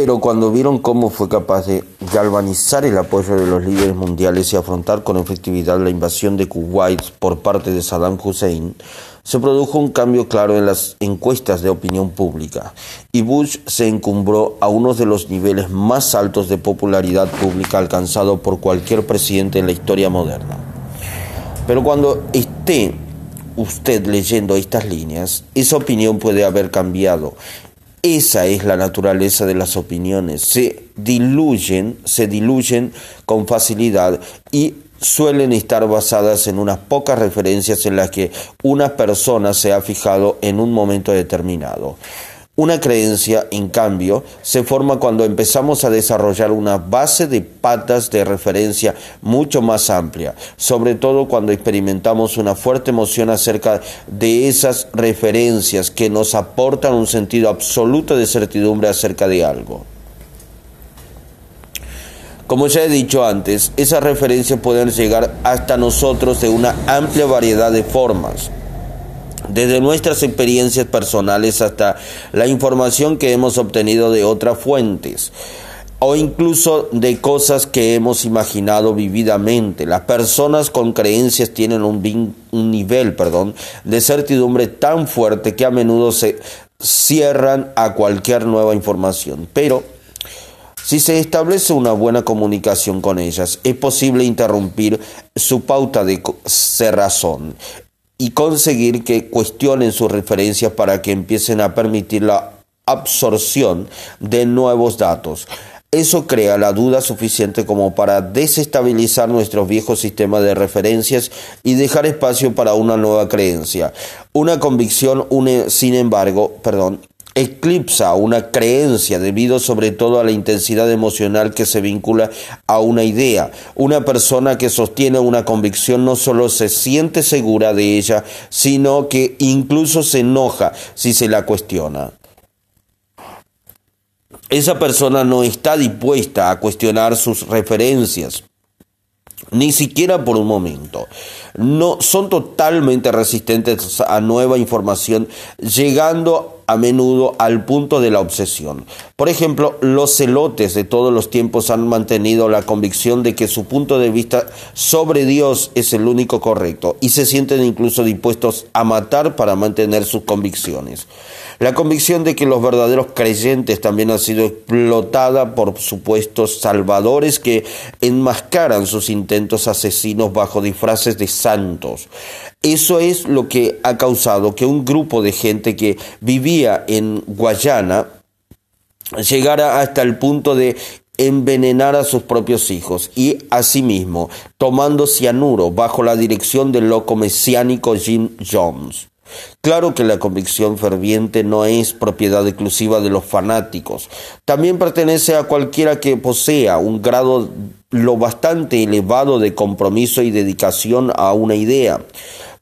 Pero cuando vieron cómo fue capaz de galvanizar el apoyo de los líderes mundiales y afrontar con efectividad la invasión de Kuwait por parte de Saddam Hussein, se produjo un cambio claro en las encuestas de opinión pública y Bush se encumbró a uno de los niveles más altos de popularidad pública alcanzado por cualquier presidente en la historia moderna. Pero cuando esté usted leyendo estas líneas, esa opinión puede haber cambiado esa es la naturaleza de las opiniones. Se diluyen, se diluyen con facilidad y suelen estar basadas en unas pocas referencias en las que una persona se ha fijado en un momento determinado. Una creencia, en cambio, se forma cuando empezamos a desarrollar una base de patas de referencia mucho más amplia, sobre todo cuando experimentamos una fuerte emoción acerca de esas referencias que nos aportan un sentido absoluto de certidumbre acerca de algo. Como ya he dicho antes, esas referencias pueden llegar hasta nosotros de una amplia variedad de formas desde nuestras experiencias personales hasta la información que hemos obtenido de otras fuentes o incluso de cosas que hemos imaginado vividamente. Las personas con creencias tienen un, un, nivel perdón, de certidumbre tan fuerte que a menudo se cierran a cualquier nueva información. Pero si se establece una buena comunicación con ellas, es posible interrumpir su pauta de cerrazón y conseguir que cuestionen sus referencias para que empiecen a permitir la absorción de nuevos datos. Eso crea la duda suficiente como para desestabilizar nuestro viejo sistema de referencias y dejar espacio para una nueva creencia. Una convicción, une, sin embargo, perdón, eclipsa una creencia debido sobre todo a la intensidad emocional que se vincula a una idea. Una persona que sostiene una convicción no solo se siente segura de ella, sino que incluso se enoja si se la cuestiona. Esa persona no está dispuesta a cuestionar sus referencias, ni siquiera por un momento. No son totalmente resistentes a nueva información, llegando a menudo al punto de la obsesión. Por ejemplo, los celotes de todos los tiempos han mantenido la convicción de que su punto de vista sobre Dios es el único correcto y se sienten incluso dispuestos a matar para mantener sus convicciones. La convicción de que los verdaderos creyentes también han sido explotada por supuestos salvadores que enmascaran sus intentos asesinos bajo disfraces de santos. Eso es lo que ha causado que un grupo de gente que vivía en Guayana llegara hasta el punto de envenenar a sus propios hijos y asimismo tomando cianuro bajo la dirección del loco mesiánico Jim Jones. Claro que la convicción ferviente no es propiedad exclusiva de los fanáticos, también pertenece a cualquiera que posea un grado lo bastante elevado de compromiso y dedicación a una idea.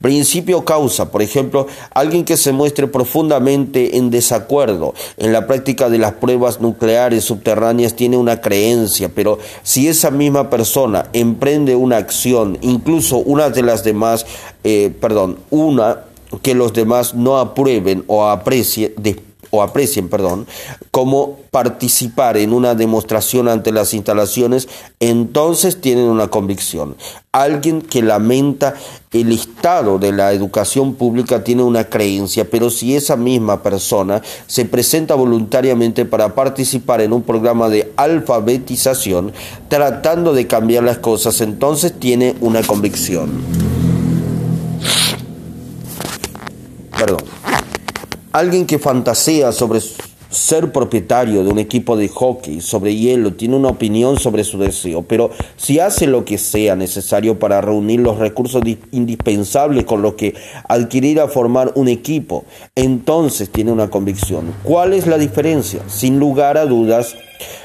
Principio causa, por ejemplo, alguien que se muestre profundamente en desacuerdo en la práctica de las pruebas nucleares subterráneas tiene una creencia, pero si esa misma persona emprende una acción, incluso una de las demás, eh, perdón, una que los demás no aprueben o aprecien, o aprecien, perdón, como participar en una demostración ante las instalaciones, entonces tienen una convicción. Alguien que lamenta el estado de la educación pública tiene una creencia, pero si esa misma persona se presenta voluntariamente para participar en un programa de alfabetización, tratando de cambiar las cosas, entonces tiene una convicción. Perdón, alguien que fantasea sobre ser propietario de un equipo de hockey sobre hielo tiene una opinión sobre su deseo, pero si hace lo que sea necesario para reunir los recursos indispensables con los que adquirir a formar un equipo, entonces tiene una convicción. ¿Cuál es la diferencia? Sin lugar a dudas,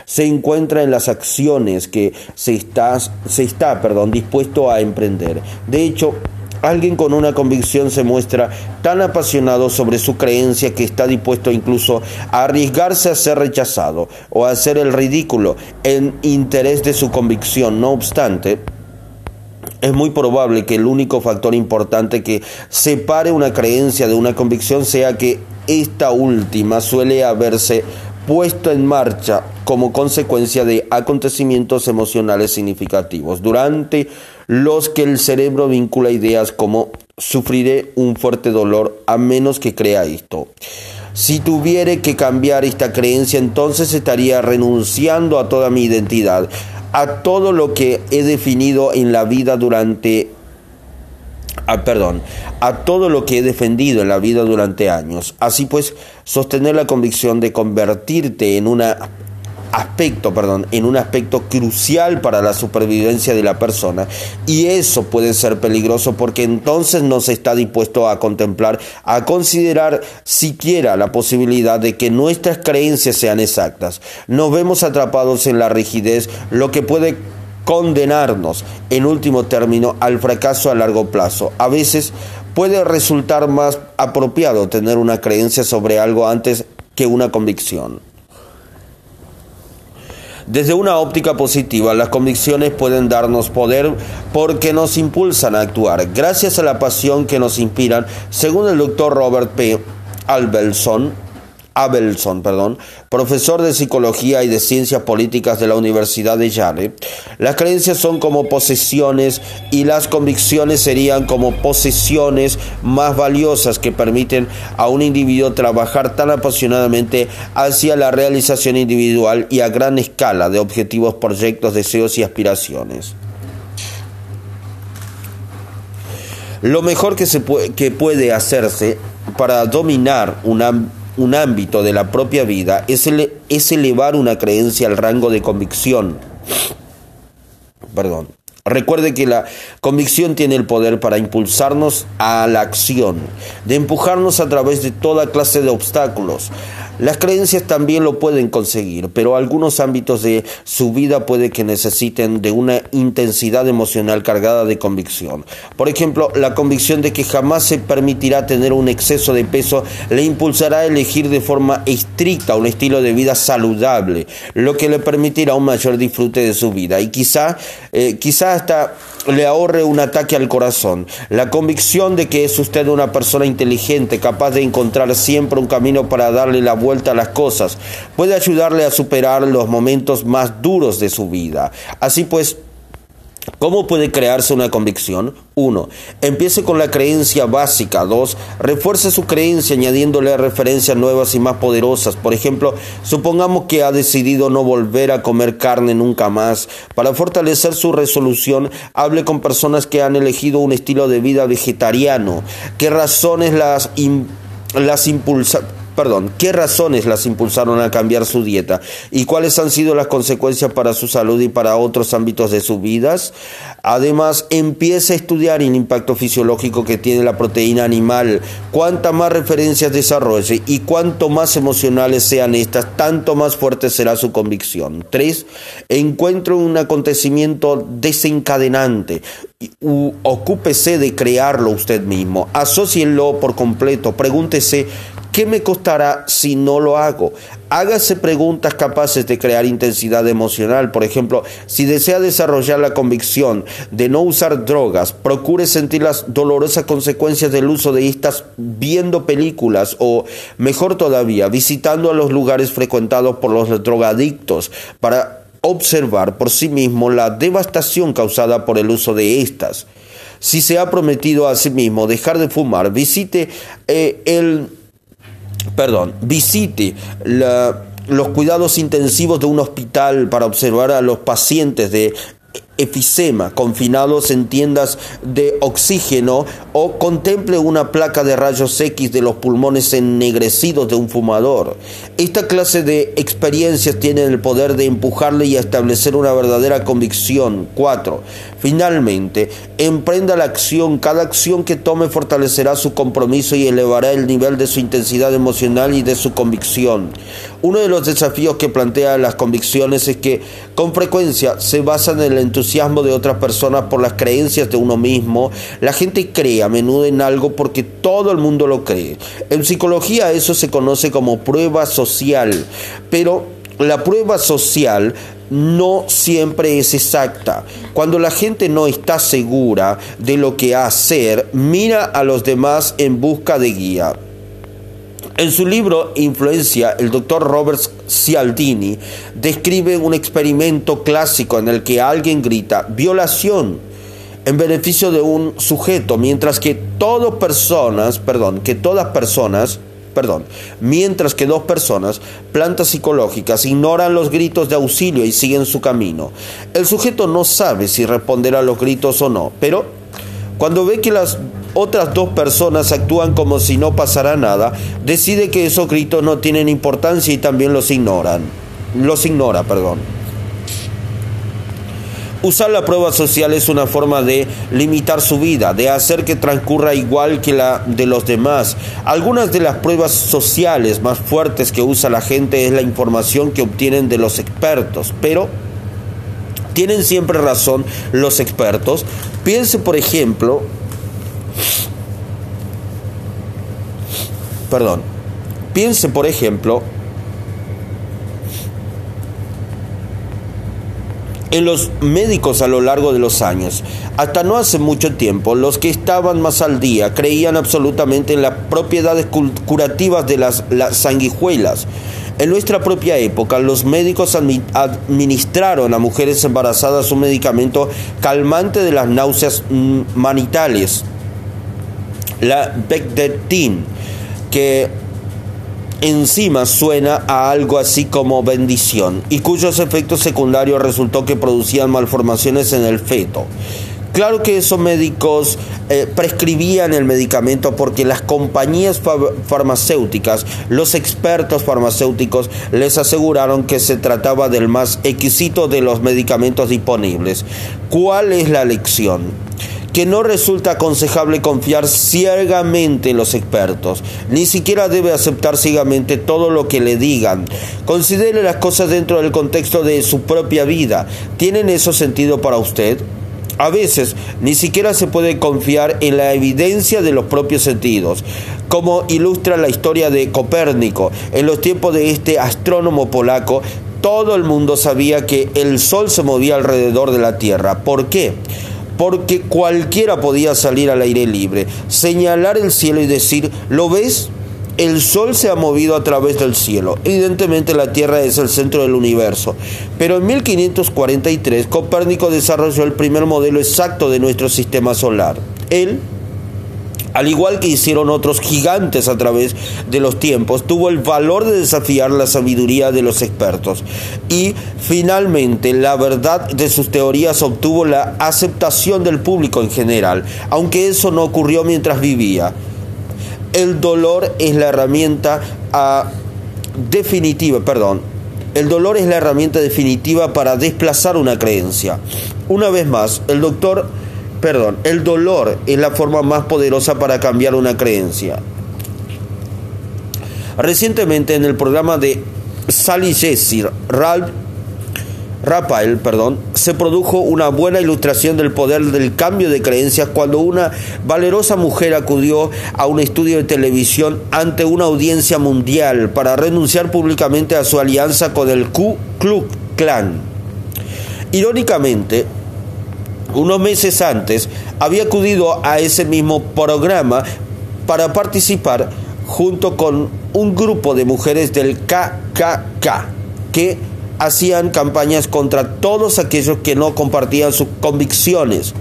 se encuentra en las acciones que se está, se está perdón, dispuesto a emprender. De hecho, Alguien con una convicción se muestra tan apasionado sobre su creencia que está dispuesto incluso a arriesgarse a ser rechazado o a hacer el ridículo en interés de su convicción. No obstante, es muy probable que el único factor importante que separe una creencia de una convicción sea que esta última suele haberse puesto en marcha como consecuencia de acontecimientos emocionales significativos, durante los que el cerebro vincula ideas como sufriré un fuerte dolor a menos que crea esto. Si tuviere que cambiar esta creencia, entonces estaría renunciando a toda mi identidad, a todo lo que he definido en la vida durante Ah, perdón, a todo lo que he defendido en la vida durante años. Así pues, sostener la convicción de convertirte en una aspecto, perdón, en un aspecto crucial para la supervivencia de la persona y eso puede ser peligroso porque entonces no se está dispuesto a contemplar, a considerar siquiera la posibilidad de que nuestras creencias sean exactas. Nos vemos atrapados en la rigidez, lo que puede condenarnos, en último término, al fracaso a largo plazo. A veces puede resultar más apropiado tener una creencia sobre algo antes que una convicción. Desde una óptica positiva, las convicciones pueden darnos poder porque nos impulsan a actuar, gracias a la pasión que nos inspiran, según el doctor Robert P. Albelson, Abelson, perdón, profesor de psicología y de ciencias políticas de la Universidad de Yale. Las creencias son como posesiones y las convicciones serían como posesiones más valiosas que permiten a un individuo trabajar tan apasionadamente hacia la realización individual y a gran escala de objetivos, proyectos, deseos y aspiraciones. Lo mejor que, se puede, que puede hacerse para dominar una un ámbito de la propia vida es, es elevar una creencia al rango de convicción. Perdón. Recuerde que la convicción tiene el poder para impulsarnos a la acción, de empujarnos a través de toda clase de obstáculos, las creencias también lo pueden conseguir, pero algunos ámbitos de su vida puede que necesiten de una intensidad emocional cargada de convicción. Por ejemplo, la convicción de que jamás se permitirá tener un exceso de peso le impulsará a elegir de forma estricta un estilo de vida saludable, lo que le permitirá un mayor disfrute de su vida y quizá, eh, quizá hasta le ahorre un ataque al corazón. La convicción de que es usted una persona inteligente, capaz de encontrar siempre un camino para darle la vuelta a las cosas, puede ayudarle a superar los momentos más duros de su vida. Así pues, ¿Cómo puede crearse una convicción? 1. Empiece con la creencia básica. 2. Refuerce su creencia añadiéndole referencias nuevas y más poderosas. Por ejemplo, supongamos que ha decidido no volver a comer carne nunca más. Para fortalecer su resolución, hable con personas que han elegido un estilo de vida vegetariano. ¿Qué razones las, las impulsan? Perdón, qué razones las impulsaron a cambiar su dieta y cuáles han sido las consecuencias para su salud y para otros ámbitos de sus vidas. Además, empiece a estudiar el impacto fisiológico que tiene la proteína animal. Cuanta más referencias desarrolle y cuanto más emocionales sean estas, tanto más fuerte será su convicción. 3. Encuentre un acontecimiento desencadenante. Ocúpese de crearlo usted mismo. Asocienlo por completo. Pregúntese ¿Qué me costará si no lo hago? Hágase preguntas capaces de crear intensidad emocional. Por ejemplo, si desea desarrollar la convicción de no usar drogas, procure sentir las dolorosas consecuencias del uso de estas viendo películas o, mejor todavía, visitando a los lugares frecuentados por los drogadictos para observar por sí mismo la devastación causada por el uso de estas. Si se ha prometido a sí mismo dejar de fumar, visite eh, el perdón, visite los cuidados intensivos de un hospital para observar a los pacientes de efisema confinados en tiendas de oxígeno o contemple una placa de rayos X de los pulmones ennegrecidos de un fumador. Esta clase de experiencias tienen el poder de empujarle y establecer una verdadera convicción. 4. Finalmente, emprenda la acción. Cada acción que tome fortalecerá su compromiso y elevará el nivel de su intensidad emocional y de su convicción. Uno de los desafíos que plantea las convicciones es que con frecuencia se basan en el entusiasmo de otras personas por las creencias de uno mismo. La gente cree a menudo en algo porque todo el mundo lo cree. En psicología eso se conoce como prueba social, pero la prueba social no siempre es exacta. Cuando la gente no está segura de lo que hacer, mira a los demás en busca de guía. En su libro Influencia, el doctor Robert Cialdini describe un experimento clásico en el que alguien grita violación en beneficio de un sujeto, mientras que todas personas, perdón, que todas personas, perdón, mientras que dos personas, plantas psicológicas, ignoran los gritos de auxilio y siguen su camino. El sujeto no sabe si responder a los gritos o no, pero cuando ve que las otras dos personas actúan como si no pasara nada, decide que esos gritos no tienen importancia y también los ignoran. Los ignora, perdón. Usar la prueba social es una forma de limitar su vida, de hacer que transcurra igual que la de los demás. Algunas de las pruebas sociales más fuertes que usa la gente es la información que obtienen de los expertos, pero ¿tienen siempre razón los expertos? Piense, por ejemplo, perdón, piense, por ejemplo, en los médicos a lo largo de los años. Hasta no hace mucho tiempo, los que estaban más al día creían absolutamente en las propiedades curativas de las, sanguijuelas. En nuestra propia época, los médicos administraron a mujeres embarazadas un medicamento calmante de las náuseas mm, manitales, la Becdetin, que encima suena a algo así como bendición y cuyos efectos secundarios resultó que producían malformaciones en el feto. Claro que esos médicos eh, prescribían el medicamento porque las compañías farmacéuticas, los expertos farmacéuticos, les aseguraron que se trataba del más exquisito de los medicamentos disponibles. ¿Cuál es la lección? que no resulta aconsejable confiar ciegamente en los expertos, ni siquiera debe aceptar ciegamente todo lo que le digan. Considere las cosas dentro del contexto de su propia vida. ¿Tienen eso sentido para usted? A veces ni siquiera se puede confiar en la evidencia de los propios sentidos, como ilustra la historia de Copérnico. En los tiempos de este astrónomo polaco, todo el mundo sabía que el Sol se movía alrededor de la Tierra. ¿Por qué? porque cualquiera podía salir al aire libre, señalar el cielo y decir, ¿lo ves? El Sol se ha movido a través del cielo. Evidentemente la Tierra es el centro del universo. Pero en 1543 Copérnico desarrolló el primer modelo exacto de nuestro sistema solar. Él al igual que hicieron otros gigantes a través de los tiempos, tuvo el valor de desafiar la sabiduría de los expertos. Y finalmente la verdad de sus teorías obtuvo la aceptación del público en general, aunque eso no ocurrió mientras vivía. El dolor es la herramienta ah, definitiva, perdón, el dolor es la herramienta definitiva para desplazar una creencia. Una vez más, el doctor perdón, el dolor es la forma más poderosa para cambiar una creencia. Recientemente en el programa de Sally Jesse, Ralph Rafael, perdón, se produjo una buena ilustración del poder del cambio de creencias cuando una valerosa mujer acudió a un estudio de televisión ante una audiencia mundial para renunciar públicamente a su alianza con el Ku Klux Klan. Irónicamente, unos meses antes, había acudido a ese mismo programa para participar junto con un grupo de mujeres del KKK que hacían campañas contra todos aquellos que no compartían sus convicciones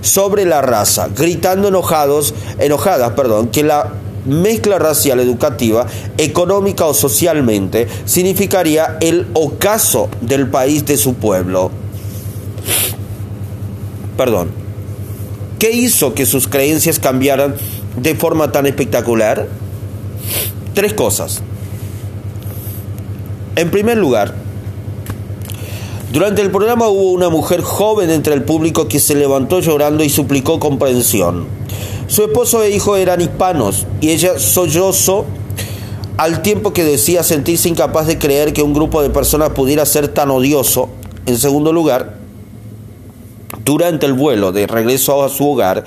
sobre la raza, gritando enojados, enojadas, perdón, que la mezcla racial educativa, económica o socialmente significaría el ocaso del país de su pueblo perdón, ¿qué hizo que sus creencias cambiaran de forma tan espectacular? Tres cosas. En primer lugar, durante el programa hubo una mujer joven entre el público que se levantó llorando y suplicó comprensión. Su esposo e hijo eran hispanos y ella sollozó al tiempo que decía sentirse incapaz de creer que un grupo de personas pudiera ser tan odioso. En segundo lugar, durante el vuelo de regreso a su hogar,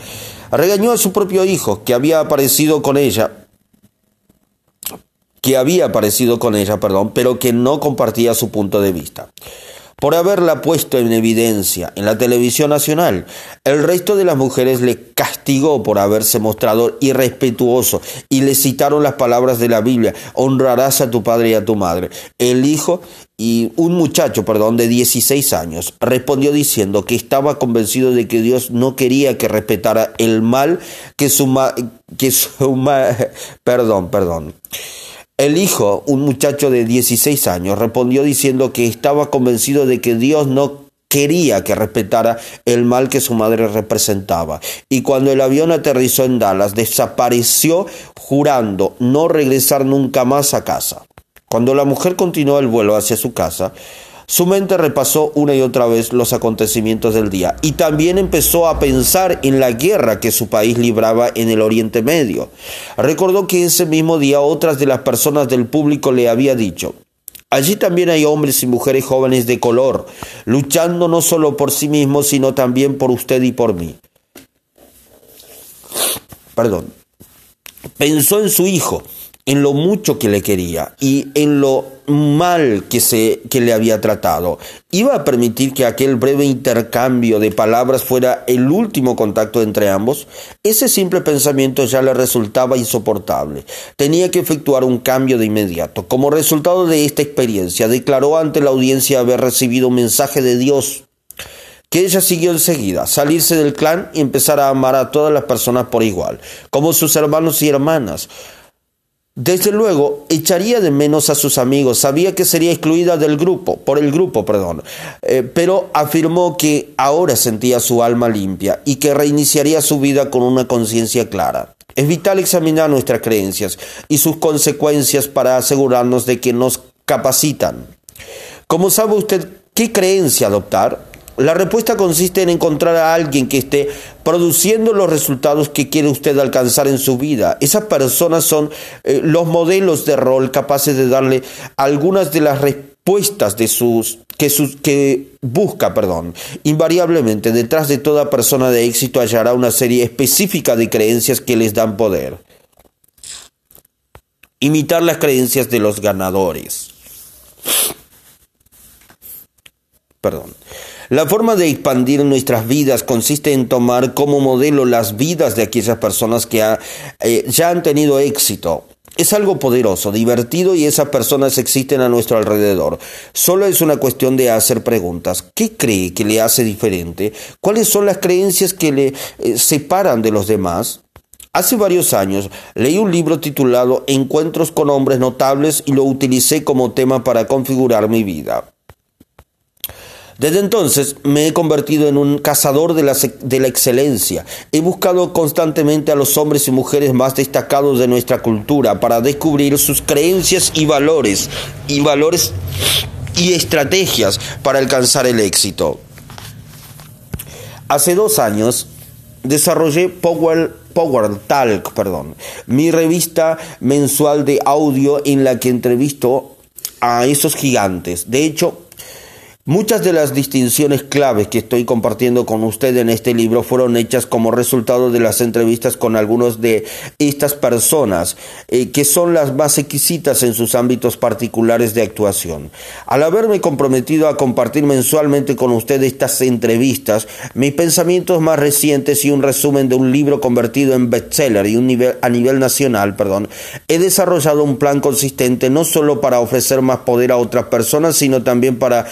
regañó a su propio hijo que había aparecido con ella, que había aparecido con ella, perdón, pero que no compartía su punto de vista. Por haberla puesto en evidencia en la televisión nacional. El resto de las mujeres le castigó por haberse mostrado irrespetuoso y le citaron las palabras de la Biblia, honrarás a tu padre y a tu madre. El hijo y un muchacho, perdón, de 16 años, respondió diciendo que estaba convencido de que Dios no quería que respetara el mal que su, que su perdón, perdón. El hijo, un muchacho de 16 años, respondió diciendo que estaba convencido de que Dios no quería que respetara el mal que su madre representaba. Y cuando el avión aterrizó en Dallas, desapareció jurando no regresar nunca más a casa. Cuando la mujer continuó el vuelo hacia su casa, su mente repasó una y otra vez los acontecimientos del día y también empezó a pensar en la guerra que su país libraba en el Oriente Medio. Recordó que ese mismo día otras de las personas del público le había dicho, Allí también hay hombres y mujeres jóvenes de color, luchando no solo por sí mismos, sino también por usted y por mí. Perdón. Pensó en su hijo, en lo mucho que le quería y en lo mal que, se, que le había tratado. ¿Iba a permitir que aquel breve intercambio de palabras fuera el último contacto entre ambos? Ese simple pensamiento ya le resultaba insoportable. Tenía que efectuar un cambio de inmediato. Como resultado de esta experiencia, declaró ante la audiencia haber recibido un mensaje de Dios que ella siguió enseguida, salirse del clan y empezar a amar a todas las personas por igual, como sus hermanos y hermanas. Desde luego, echaría de menos a sus amigos, sabía que sería excluida del grupo, por el grupo, perdón, eh, pero afirmó que ahora sentía su alma limpia y que reiniciaría su vida con una conciencia clara. Es vital examinar nuestras creencias y sus consecuencias para asegurarnos de que nos capacitan. ¿Cómo sabe usted qué creencia adoptar? La respuesta consiste en encontrar a alguien que esté produciendo los resultados que quiere usted alcanzar en su vida. Esas personas son eh, los modelos de rol capaces de darle algunas de las respuestas de sus que, sus, que busca, perdón. Invariablemente, detrás de toda persona de éxito hallará una serie específica de creencias que les dan poder. Imitar las creencias de los ganadores. Perdón. La forma de expandir nuestras vidas consiste en tomar como modelo las vidas de aquellas personas que eh, ya han tenido éxito. Es algo poderoso, divertido y esas personas existen a nuestro alrededor. Solo es una cuestión de hacer preguntas. ¿Qué cree que le hace diferente? ¿Cuáles son las creencias que le eh, separan de los demás? Hace varios años leí un libro titulado Encuentros con hombres notables y lo utilicé como tema para configurar mi vida. Desde entonces me he convertido en un cazador de la, de la, excelencia. He buscado constantemente a los hombres y mujeres más destacados de nuestra cultura para descubrir sus creencias y valores, y valores y estrategias para alcanzar el éxito. Hace dos años desarrollé Power, Power Talk, perdón, mi revista mensual de audio en la que entrevisto a esos gigantes. De hecho, Muchas de las distinciones claves que estoy compartiendo con usted en este libro fueron hechas como resultado de las entrevistas con algunos de estas personas, eh, que son las más exquisitas en sus ámbitos particulares de actuación. Al haberme comprometido a compartir mensualmente con usted estas entrevistas, mis pensamientos más recientes y un resumen de un libro convertido en bestseller y un nivel, a nivel nacional, perdón, he desarrollado un plan consistente no solo para ofrecer más poder a otras personas, sino también para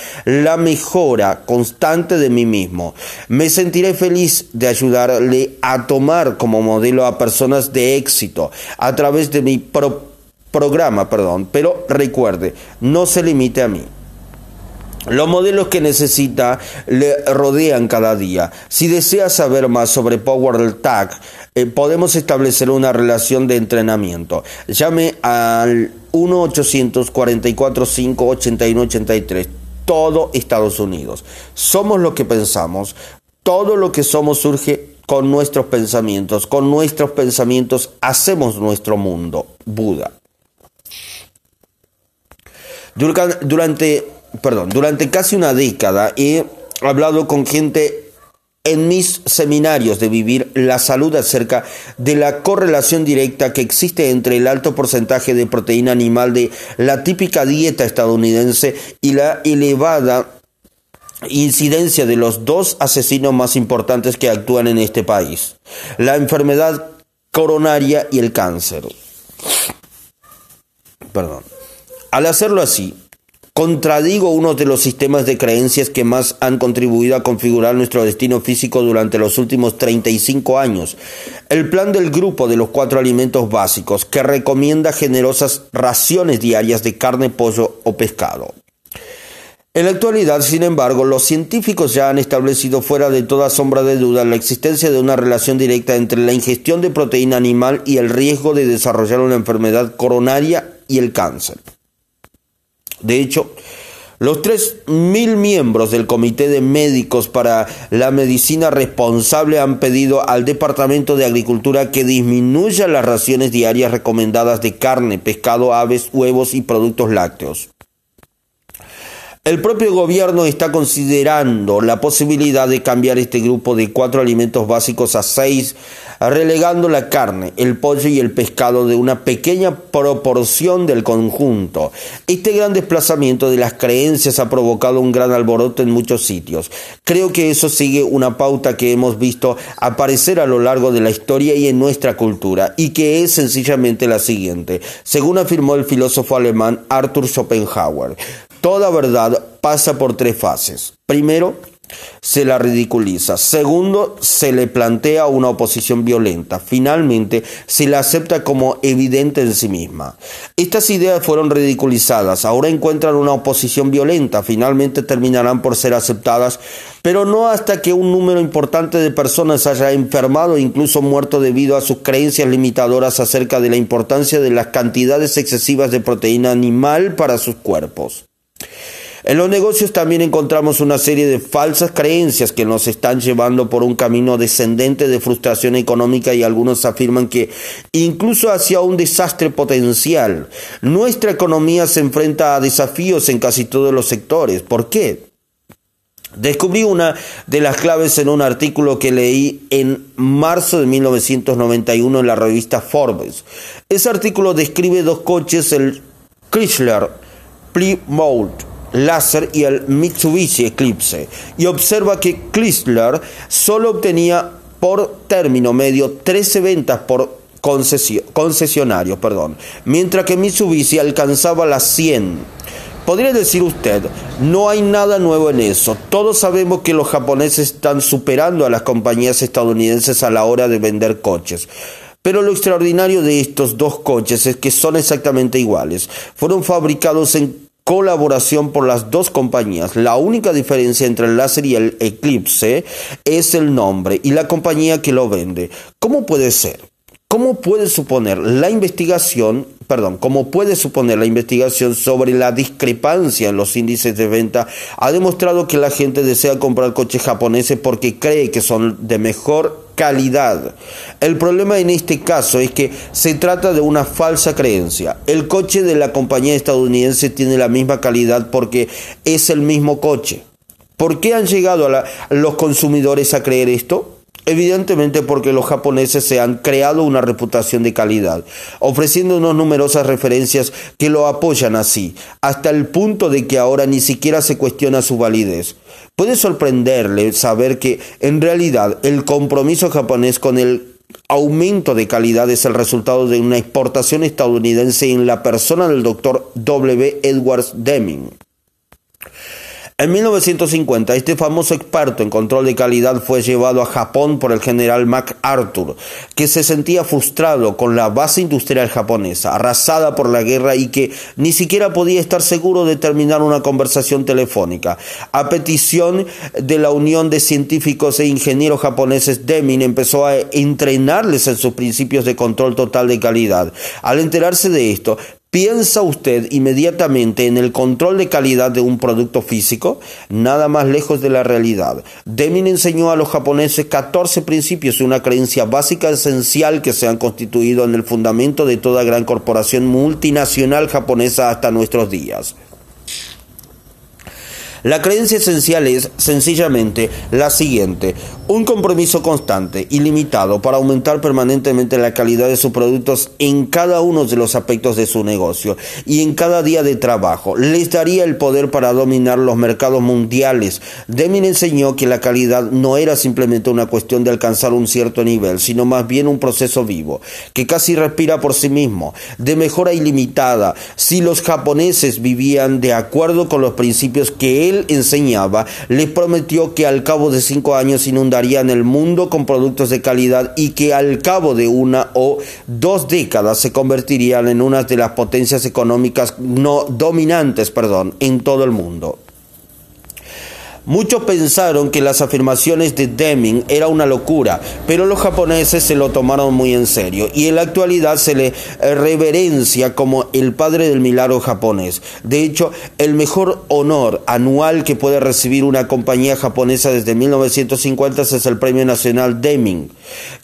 la mejora constante de mí mismo. Me sentiré feliz de ayudarle a tomar como modelo a personas de éxito a través de mi programa, perdón, pero recuerde, no se limite a mí. Los modelos que necesita le rodean cada día. Si desea saber más sobre Power Tag, eh, podemos establecer una relación de entrenamiento. Llame al 1 844 581 83 todo Estados Unidos. Somos lo que pensamos, todo lo que somos surge con nuestros pensamientos, con nuestros pensamientos hacemos nuestro mundo, Buda. Durante, perdón, durante casi una década he hablado con gente en mis seminarios de vivir la salud acerca de la correlación directa que existe entre el alto porcentaje de proteína animal de la típica dieta estadounidense y la elevada incidencia de los dos asesinos más importantes que actúan en este país, la enfermedad coronaria y el cáncer. Perdón. Al hacerlo así, contradigo uno de los sistemas de creencias que más han contribuido a configurar nuestro destino físico durante los últimos 35 años, el plan del grupo de los cuatro alimentos básicos que recomienda generosas raciones diarias de carne, pollo o pescado. En la actualidad, sin embargo, los científicos ya han establecido fuera de toda sombra de duda la existencia de una relación directa entre la ingestión de proteína animal y el riesgo de desarrollar una enfermedad coronaria y el cáncer. De hecho, los 3.000 miembros del Comité de Médicos para la Medicina Responsable han pedido al Departamento de Agricultura que disminuya las raciones diarias recomendadas de carne, pescado, aves, huevos y productos lácteos. El propio gobierno está considerando la posibilidad de cambiar este grupo de cuatro alimentos básicos a seis, relegando la carne, el pollo y el pescado de una pequeña proporción del conjunto. Este gran desplazamiento de las creencias ha provocado un gran alboroto en muchos sitios. Creo que eso sigue una pauta que hemos visto aparecer a lo largo de la historia y en nuestra cultura, y que es sencillamente la siguiente. Según afirmó el filósofo alemán Arthur Schopenhauer, Toda verdad pasa por tres fases. Primero, se la ridiculiza. Segundo, se le plantea una oposición violenta. Finalmente, se la acepta como evidente en sí misma. Estas ideas fueron ridiculizadas, ahora encuentran una oposición violenta, finalmente terminarán por ser aceptadas, pero no hasta que un número importante de personas haya enfermado e incluso muerto debido a sus creencias limitadoras acerca de la importancia de las cantidades excesivas de proteína animal para sus cuerpos. En los negocios también encontramos una serie de falsas creencias que nos están llevando por un camino descendente de frustración económica y algunos afirman que incluso hacia un desastre potencial. Nuestra economía se enfrenta a desafíos en casi todos los sectores. ¿Por qué? Descubrí una de las claves en un artículo que leí en marzo de 1991 en la revista Forbes. Ese artículo describe dos coches, el Chrysler Plymouth Láser y el Mitsubishi Eclipse y observa que Chrysler solo obtenía por término medio 13 ventas por concesionario, perdón, mientras que Mitsubishi alcanzaba las 100. Podría decir usted, no hay nada nuevo en eso. Todos sabemos que los japoneses están superando a las compañías estadounidenses a la hora de vender coches. Pero lo extraordinario de estos dos coches es que son exactamente iguales. Fueron fabricados en colaboración por las dos compañías. La única diferencia entre el láser y el Eclipse es el nombre y la compañía que lo vende. ¿Cómo puede ser? ¿Cómo puede suponer la investigación, perdón, cómo puede suponer la investigación sobre la discrepancia en los índices de venta ha demostrado que la gente desea comprar coches japoneses porque cree que son de mejor calidad. El problema en este caso es que se trata de una falsa creencia. El coche de la compañía estadounidense tiene la misma calidad porque es el mismo coche. ¿Por qué han llegado a los consumidores a creer esto? Evidentemente porque los japoneses se han creado una reputación de calidad, ofreciéndonos numerosas referencias que lo apoyan así, hasta el punto de que ahora ni siquiera se cuestiona su validez. Puede sorprenderle saber que en realidad el compromiso japonés con el aumento de calidad es el resultado de una exportación estadounidense en la persona del doctor W. Edwards Deming. En 1950, este famoso experto en control de calidad fue llevado a Japón por el general MacArthur, que se sentía frustrado con la base industrial japonesa, arrasada por la guerra y que ni siquiera podía estar seguro de terminar una conversación telefónica. A petición de la Unión de Científicos e Ingenieros Japoneses, Deming empezó a entrenarles en sus principios de control total de calidad. Al enterarse de esto, ¿Piensa usted inmediatamente en el control de calidad de un producto físico? Nada más lejos de la realidad. Deming enseñó a los japoneses 14 principios y una creencia básica esencial que se han constituido en el fundamento de toda gran corporación multinacional japonesa hasta nuestros días. La creencia esencial es sencillamente la siguiente. Un compromiso constante y limitado para aumentar permanentemente la calidad de sus productos en cada uno de los aspectos de su negocio y en cada día de trabajo les daría el poder para dominar los mercados mundiales. Deming enseñó que la calidad no era simplemente una cuestión de alcanzar un cierto nivel, sino más bien un proceso vivo, que casi respira por sí mismo, de mejora ilimitada. Si los japoneses vivían de acuerdo con los principios que él enseñaba, les prometió que al cabo de cinco años inundarían el mundo con productos de calidad y que al cabo de una o dos décadas se convertirían en una de las potencias económicas no dominantes, perdón, en todo el mundo. Muchos pensaron que las afirmaciones de Deming era una locura, pero los japoneses se lo tomaron muy en serio y en la actualidad se le reverencia como el padre del milagro japonés. De hecho, el mejor honor anual que puede recibir una compañía japonesa desde 1950 es el Premio Nacional Deming,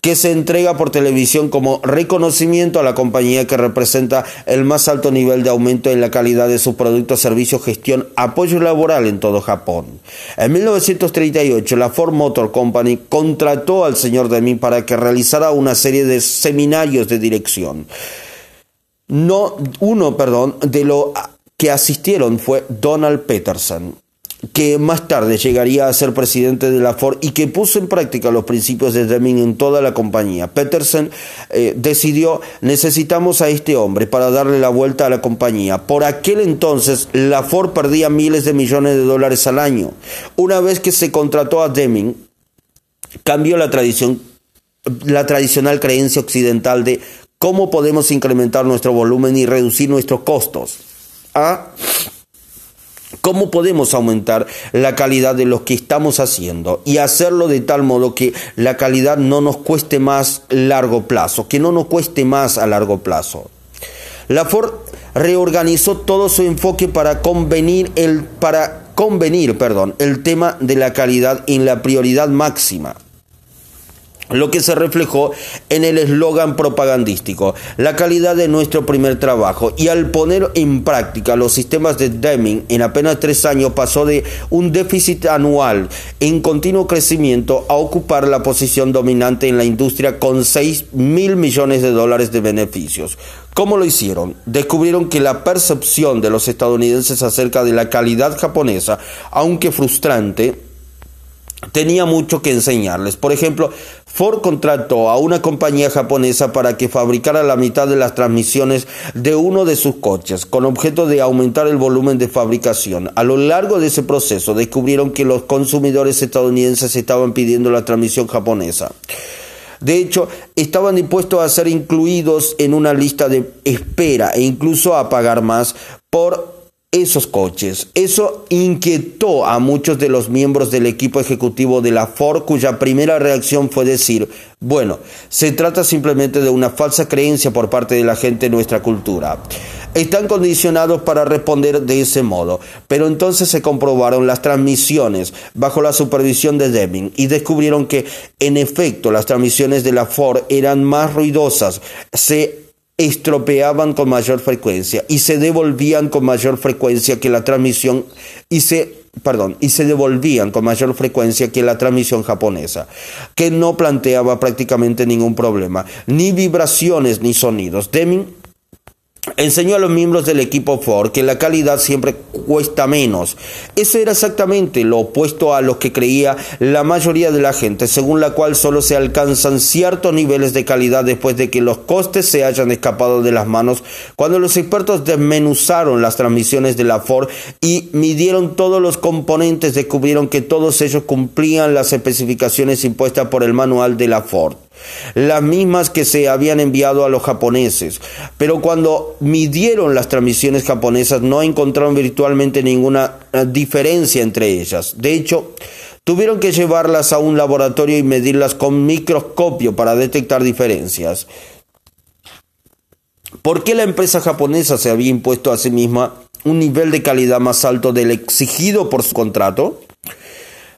que se entrega por televisión como reconocimiento a la compañía que representa el más alto nivel de aumento en la calidad de sus productos, servicios, gestión, apoyo laboral en todo Japón. En 1938, la Ford Motor Company contrató al señor Deming para que realizara una serie de seminarios de dirección. No, uno, perdón, de lo que asistieron fue Donald Peterson, que más tarde llegaría a ser presidente de la Ford y que puso en práctica los principios de Deming en toda la compañía. Peterson eh, decidió, necesitamos a este hombre para darle la vuelta a la compañía. Por aquel entonces, la Ford perdía miles de millones de dólares al año. Una vez que se contrató a Deming, cambió la tradición, la tradicional creencia occidental de cómo podemos incrementar nuestro volumen y reducir nuestros costos. ¿Cómo podemos aumentar la calidad de lo que estamos haciendo y hacerlo de tal modo que la calidad no nos cueste más largo plazo, que no nos cueste más a largo plazo? La Ford reorganizó todo su enfoque para convenir el, para convenir, perdón, el tema de la calidad en la prioridad máxima lo que se reflejó en el eslogan propagandístico, la calidad de nuestro primer trabajo. Y al poner en práctica los sistemas de Deming, en apenas tres años pasó de un déficit anual en continuo crecimiento a ocupar la posición dominante en la industria con 6 mil millones de dólares de beneficios. ¿Cómo lo hicieron? Descubrieron que la percepción de los estadounidenses acerca de la calidad japonesa, aunque frustrante, tenía mucho que enseñarles. Por ejemplo, Ford contrató a una compañía japonesa para que fabricara la mitad de las transmisiones de uno de sus coches, con objeto de aumentar el volumen de fabricación. A lo largo de ese proceso descubrieron que los consumidores estadounidenses estaban pidiendo la transmisión japonesa. De hecho, estaban dispuestos a ser incluidos en una lista de espera e incluso a pagar más por esos coches. Eso inquietó a muchos de los miembros del equipo ejecutivo de la Ford cuya primera reacción fue decir, bueno, se trata simplemente de una falsa creencia por parte de la gente en nuestra cultura. Están condicionados para responder de ese modo, pero entonces se comprobaron las transmisiones bajo la supervisión de Deming y descubrieron que en efecto las transmisiones de la Ford eran más ruidosas, se estropeaban con mayor frecuencia y se devolvían con mayor frecuencia que la transmisión y se perdón, y se devolvían con mayor frecuencia que la transmisión japonesa, que no planteaba prácticamente ningún problema, ni vibraciones ni sonidos. Deming Enseñó a los miembros del equipo Ford que la calidad siempre cuesta menos. Eso era exactamente lo opuesto a lo que creía la mayoría de la gente, según la cual solo se alcanzan ciertos niveles de calidad después de que los costes se hayan escapado de las manos. Cuando los expertos desmenuzaron las transmisiones de la Ford y midieron todos los componentes, descubrieron que todos ellos cumplían las especificaciones impuestas por el manual de la Ford las mismas que se habían enviado a los japoneses. Pero cuando midieron las transmisiones japonesas no encontraron virtualmente ninguna eh, diferencia entre ellas. De hecho, tuvieron que llevarlas a un laboratorio y medirlas con microscopio para detectar diferencias. ¿Por qué la empresa japonesa se había impuesto a sí misma un nivel de calidad más alto del exigido por su contrato?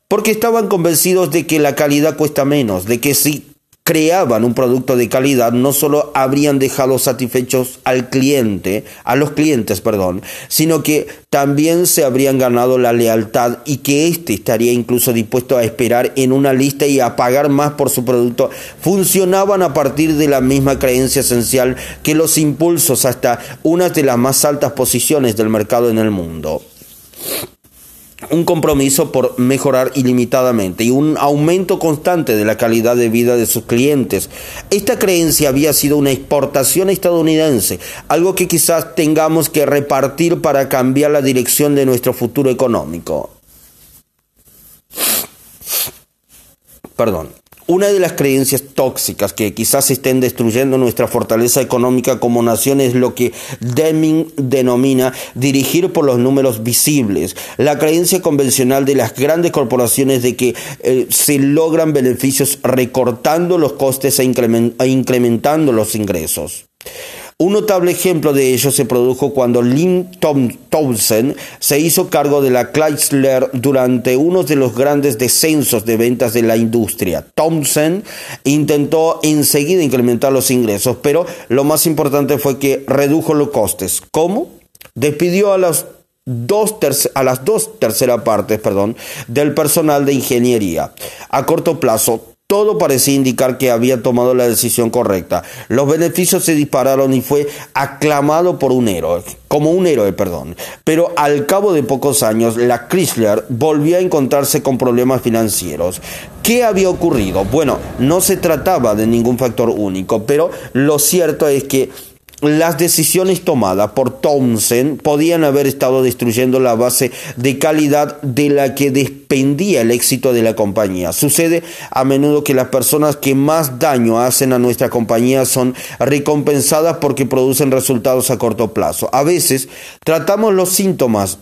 Porque estaban convencidos de que la calidad cuesta menos, de que si creaban un producto de calidad, no solo habrían dejado satisfechos al cliente, a los clientes, perdón, sino que también se habrían ganado la lealtad y que éste estaría incluso dispuesto a esperar en una lista y a pagar más por su producto. Funcionaban a partir de la misma creencia esencial que los impulsos hasta una de las más altas posiciones del mercado en el mundo un compromiso por mejorar ilimitadamente y un aumento constante de la calidad de vida de sus clientes. Esta creencia había sido una exportación estadounidense, algo que quizás tengamos que repartir para cambiar la dirección de nuestro futuro económico. Perdón. Una de las creencias tóxicas que quizás estén destruyendo nuestra fortaleza económica como nación es lo que Deming denomina dirigir por los números visibles. La creencia convencional de las grandes corporaciones de que eh, se logran beneficios recortando los costes e, e incrementando los ingresos. Un notable ejemplo de ello se produjo cuando Lynn Townsend se hizo cargo de la Chrysler durante uno de los grandes descensos de ventas de la industria. Townsend intentó enseguida incrementar los ingresos, pero lo más importante fue que redujo los costes. ¿Cómo? Despidió a las dos a las dos terceras partes perdón, del personal de ingeniería. A corto plazo, todo parecía indicar que había tomado la decisión correcta. Los beneficios se dispararon y fue aclamado por un héroe, como un héroe, perdón. Pero al cabo de pocos años, la Chrysler volvió a encontrarse con problemas financieros. ¿Qué había ocurrido? Bueno, no se trataba de ningún factor único, pero lo cierto es que las decisiones tomadas por Townsend podían haber estado destruyendo la base de calidad de la que dependía el éxito de la compañía. Sucede a menudo que las personas que más daño hacen a nuestra compañía son recompensadas porque producen resultados a corto plazo. A veces tratamos los síntomas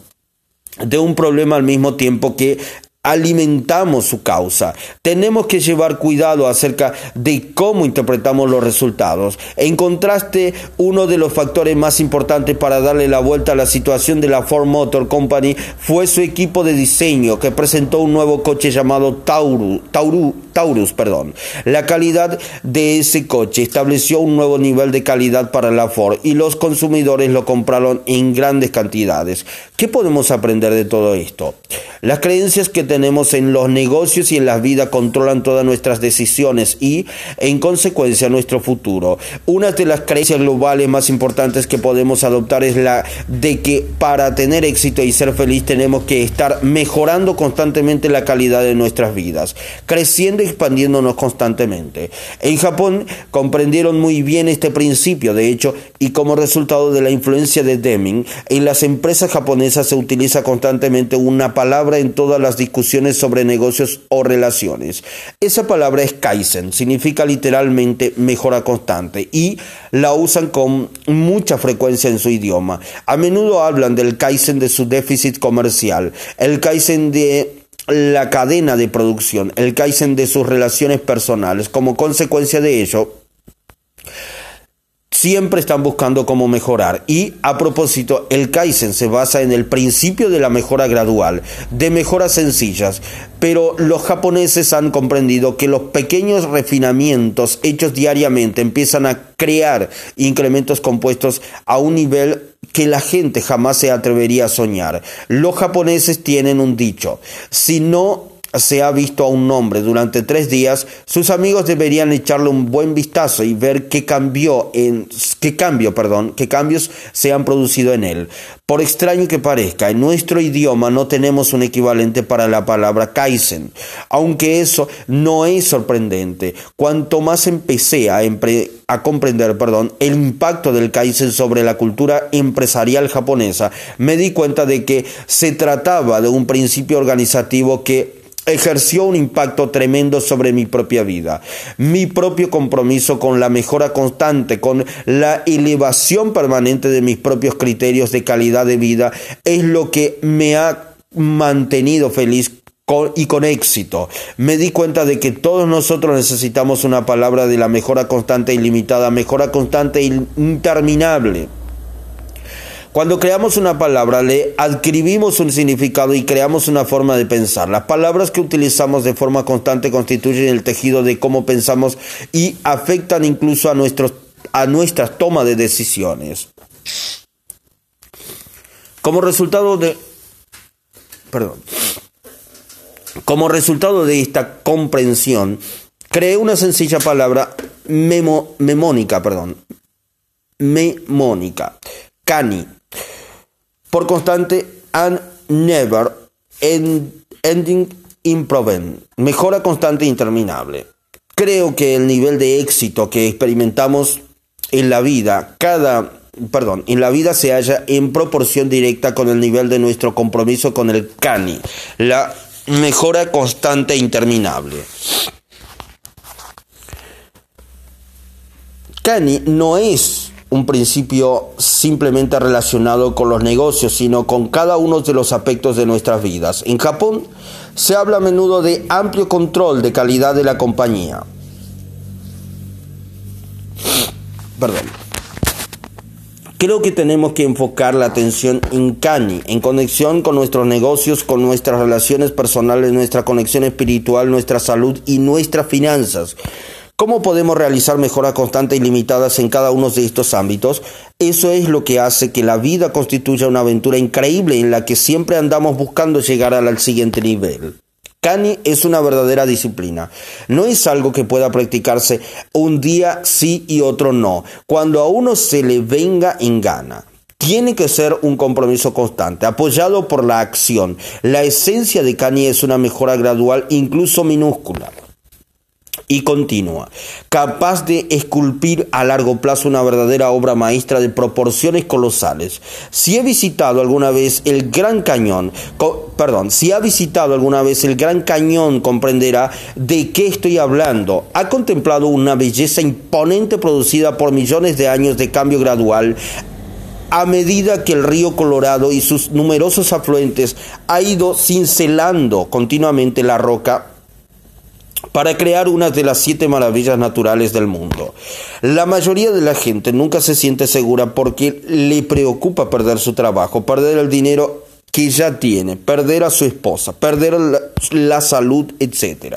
de un problema al mismo tiempo que alimentamos su causa. Tenemos que llevar cuidado acerca de cómo interpretamos los resultados. En contraste, uno de los factores más importantes para darle la vuelta a la situación de la Ford Motor Company fue su equipo de diseño que presentó un nuevo coche llamado Taurus. Taurus, perdón. La calidad de ese coche estableció un nuevo nivel de calidad para la Ford y los consumidores lo compraron en grandes cantidades. ¿Qué podemos aprender de todo esto? Las creencias que tenemos en los negocios y en la vida controlan todas nuestras decisiones y, en consecuencia, nuestro futuro. Una de las creencias globales más importantes que podemos adoptar es la de que para tener éxito y ser feliz tenemos que estar mejorando constantemente la calidad de nuestras vidas, creciendo expandiéndonos constantemente. En Japón comprendieron muy bien este principio, de hecho, y como resultado de la influencia de Deming, en las empresas japonesas se utiliza constantemente una palabra en todas las discusiones sobre negocios o relaciones. Esa palabra es Kaizen, significa literalmente mejora constante y la usan con mucha frecuencia en su idioma. A menudo hablan del Kaizen de su déficit comercial, el Kaizen de la cadena de producción, el Kaizen de sus relaciones personales. Como consecuencia de ello, siempre están buscando cómo mejorar. Y a propósito, el Kaizen se basa en el principio de la mejora gradual, de mejoras sencillas, pero los japoneses han comprendido que los pequeños refinamientos hechos diariamente empiezan a crear incrementos compuestos a un nivel que la gente jamás se atrevería a soñar. Los japoneses tienen un dicho, si no se ha visto a un hombre durante tres días, sus amigos deberían echarle un buen vistazo y ver qué cambió en qué cambio, perdón, qué cambios se han producido en él. Por extraño que parezca, en nuestro idioma no tenemos un equivalente para la palabra Kaizen, aunque eso no es sorprendente. Cuanto más empecé a, comprender perdón, el impacto del Kaizen sobre la cultura empresarial japonesa, me di cuenta de que se trataba de un principio organizativo que ejerció un impacto tremendo sobre mi propia vida. Mi propio compromiso con la mejora constante, con la elevación permanente de mis propios criterios de calidad de vida, es lo que me ha mantenido feliz y con éxito. Me di cuenta de que todos nosotros necesitamos una palabra de la mejora constante e ilimitada, mejora constante e interminable. Cuando creamos una palabra, le adquirimos un significado y creamos una forma de pensar. Las palabras que utilizamos de forma constante constituyen el tejido de cómo pensamos y afectan incluso a, nuestros, a nuestras tomas de decisiones. Como resultado de... Perdón. Como resultado de esta comprensión, creé una sencilla palabra memo, memónica, perdón. Memónica. Cani por constante and never ending improvement, mejora constante e interminable. Creo que el nivel de éxito que experimentamos en la vida, cada perdón, en la vida se halla en proporción directa con el nivel de nuestro compromiso con el CANI, la mejora constante e interminable. CANI no es un principio simplemente relacionado con los negocios, sino con cada uno de los aspectos de nuestras vidas. En Japón se habla a menudo de amplio control de calidad de la compañía. Perdón. Creo que tenemos que enfocar la atención en Kani, en conexión con nuestros negocios, con nuestras relaciones personales, nuestra conexión espiritual, nuestra salud y nuestras finanzas. ¿Cómo podemos realizar mejoras constantes y limitadas en cada uno de estos ámbitos? Eso es lo que hace que la vida constituya una aventura increíble en la que siempre andamos buscando llegar al siguiente nivel. Cani es una verdadera disciplina. No es algo que pueda practicarse un día sí y otro no, cuando a uno se le venga en gana. Tiene que ser un compromiso constante, apoyado por la acción. La esencia de Cani es una mejora gradual, incluso minúscula y continua, capaz de esculpir a largo plazo una verdadera obra maestra de proporciones colosales. Si he visitado alguna vez el Gran Cañón, perdón, si ha visitado alguna vez el Gran Cañón comprenderá de qué estoy hablando. Ha contemplado una belleza imponente producida por millones de años de cambio gradual a medida que el río Colorado y sus numerosos afluentes ha ido cincelando continuamente la roca para crear una de las siete maravillas naturales del mundo. La mayoría de la gente nunca se siente segura porque le preocupa perder su trabajo, perder el dinero que ya tiene, perder a su esposa, perder la, salud, etc.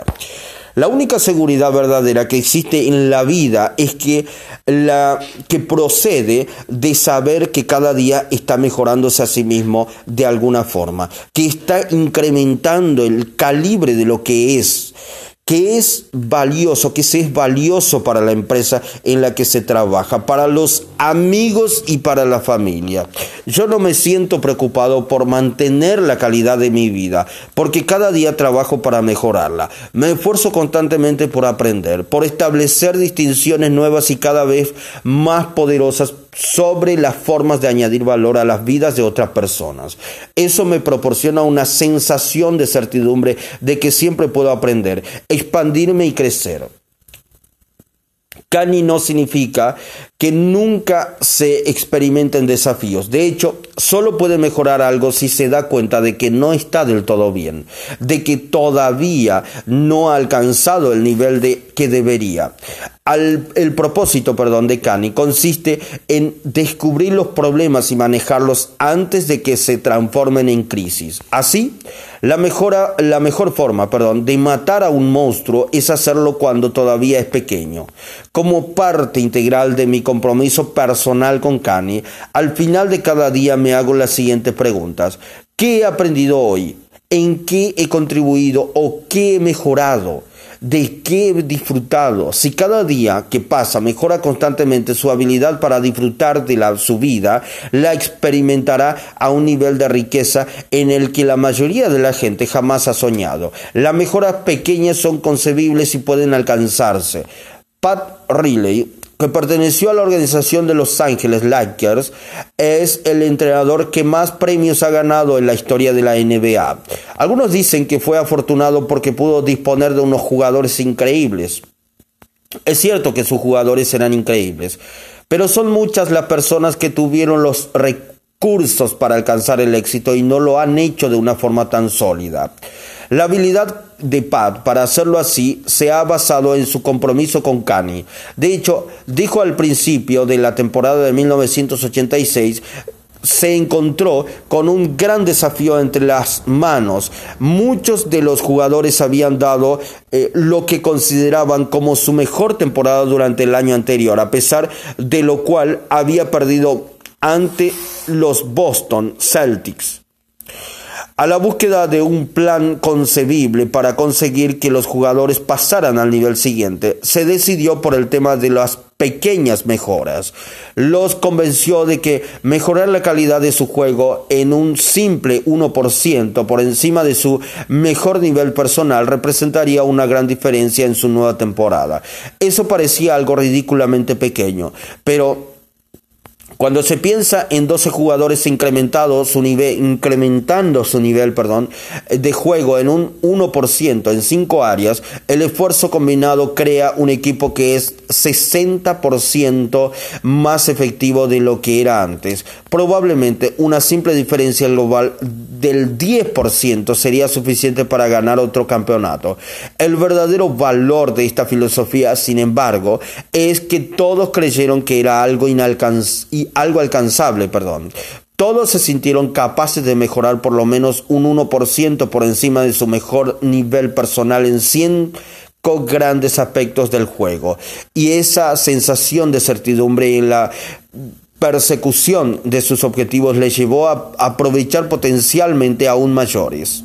La única seguridad verdadera que existe en la vida es que la que procede de saber que cada día está mejorándose a sí mismo de alguna forma, que está incrementando el calibre de lo que es que es valioso, que se es valioso para la empresa en la que se trabaja, para los amigos y para la familia. Yo no me siento preocupado por mantener la calidad de mi vida, porque cada día trabajo para mejorarla. Me esfuerzo constantemente por aprender, por establecer distinciones nuevas y cada vez más poderosas sobre las formas de añadir valor a las vidas de otras personas. Eso me proporciona una sensación de certidumbre de que siempre puedo aprender, expandirme y crecer. Cani no significa que nunca se experimenten desafíos. De hecho, solo puede mejorar algo si se da cuenta de que no está del todo bien, de que todavía no ha alcanzado el nivel de que debería el propósito, perdón, de Cani consiste en descubrir los problemas y manejarlos antes de que se transformen en crisis. Así, la, la mejor forma, perdón, de matar a un monstruo es hacerlo cuando todavía es pequeño. Como parte integral de mi compromiso personal con Cani, al final de cada día me hago las siguientes preguntas. ¿Qué he aprendido hoy? ¿En qué he contribuido o qué he mejorado? De qué he disfrutado. Si cada día que pasa mejora constantemente su habilidad para disfrutar de la, su vida, la experimentará a un nivel de riqueza en el que la mayoría de la gente jamás ha soñado. Las mejoras pequeñas son concebibles y pueden alcanzarse. Pat Riley que perteneció a la organización de Los Ángeles Lakers, es el entrenador que más premios ha ganado en la historia de la NBA. Algunos dicen que fue afortunado porque pudo disponer de unos jugadores increíbles. Es cierto que sus jugadores eran increíbles, pero son muchas las personas que tuvieron los recursos para alcanzar el éxito y no lo han hecho de una forma tan sólida. La habilidad de Pat para hacerlo así se ha basado en su compromiso con Kanye. De hecho, dijo al principio de la temporada de 1986, se encontró con un gran desafío entre las manos. Muchos de los jugadores habían dado eh, lo que consideraban como su mejor temporada durante el año anterior, a pesar de lo cual había perdido ante los Boston Celtics a la búsqueda de un plan concebible para conseguir que los jugadores pasaran al nivel siguiente, se decidió por el tema de las pequeñas mejoras. Los convenció de que mejorar la calidad de su juego en un simple 1% por encima de su mejor nivel personal representaría una gran diferencia en su nueva temporada. Eso parecía algo ridículamente pequeño, pero cuando se piensa en 12 jugadores incrementados incrementando su nivel perdón, de juego en un 1% en 5 áreas, el esfuerzo combinado crea un equipo que es 60% más efectivo de lo que era antes. Probablemente una simple diferencia global del 10% sería suficiente para ganar otro campeonato. El verdadero valor de esta filosofía, sin embargo, es que todos creyeron que era algo inalcanzable algo alcanzable, perdón. Todos se sintieron capaces de mejorar por lo menos un 1% por encima de su mejor nivel personal en 100 grandes aspectos del juego. Y esa sensación de certidumbre en la persecución de sus objetivos les llevó a aprovechar potencialmente aún mayores.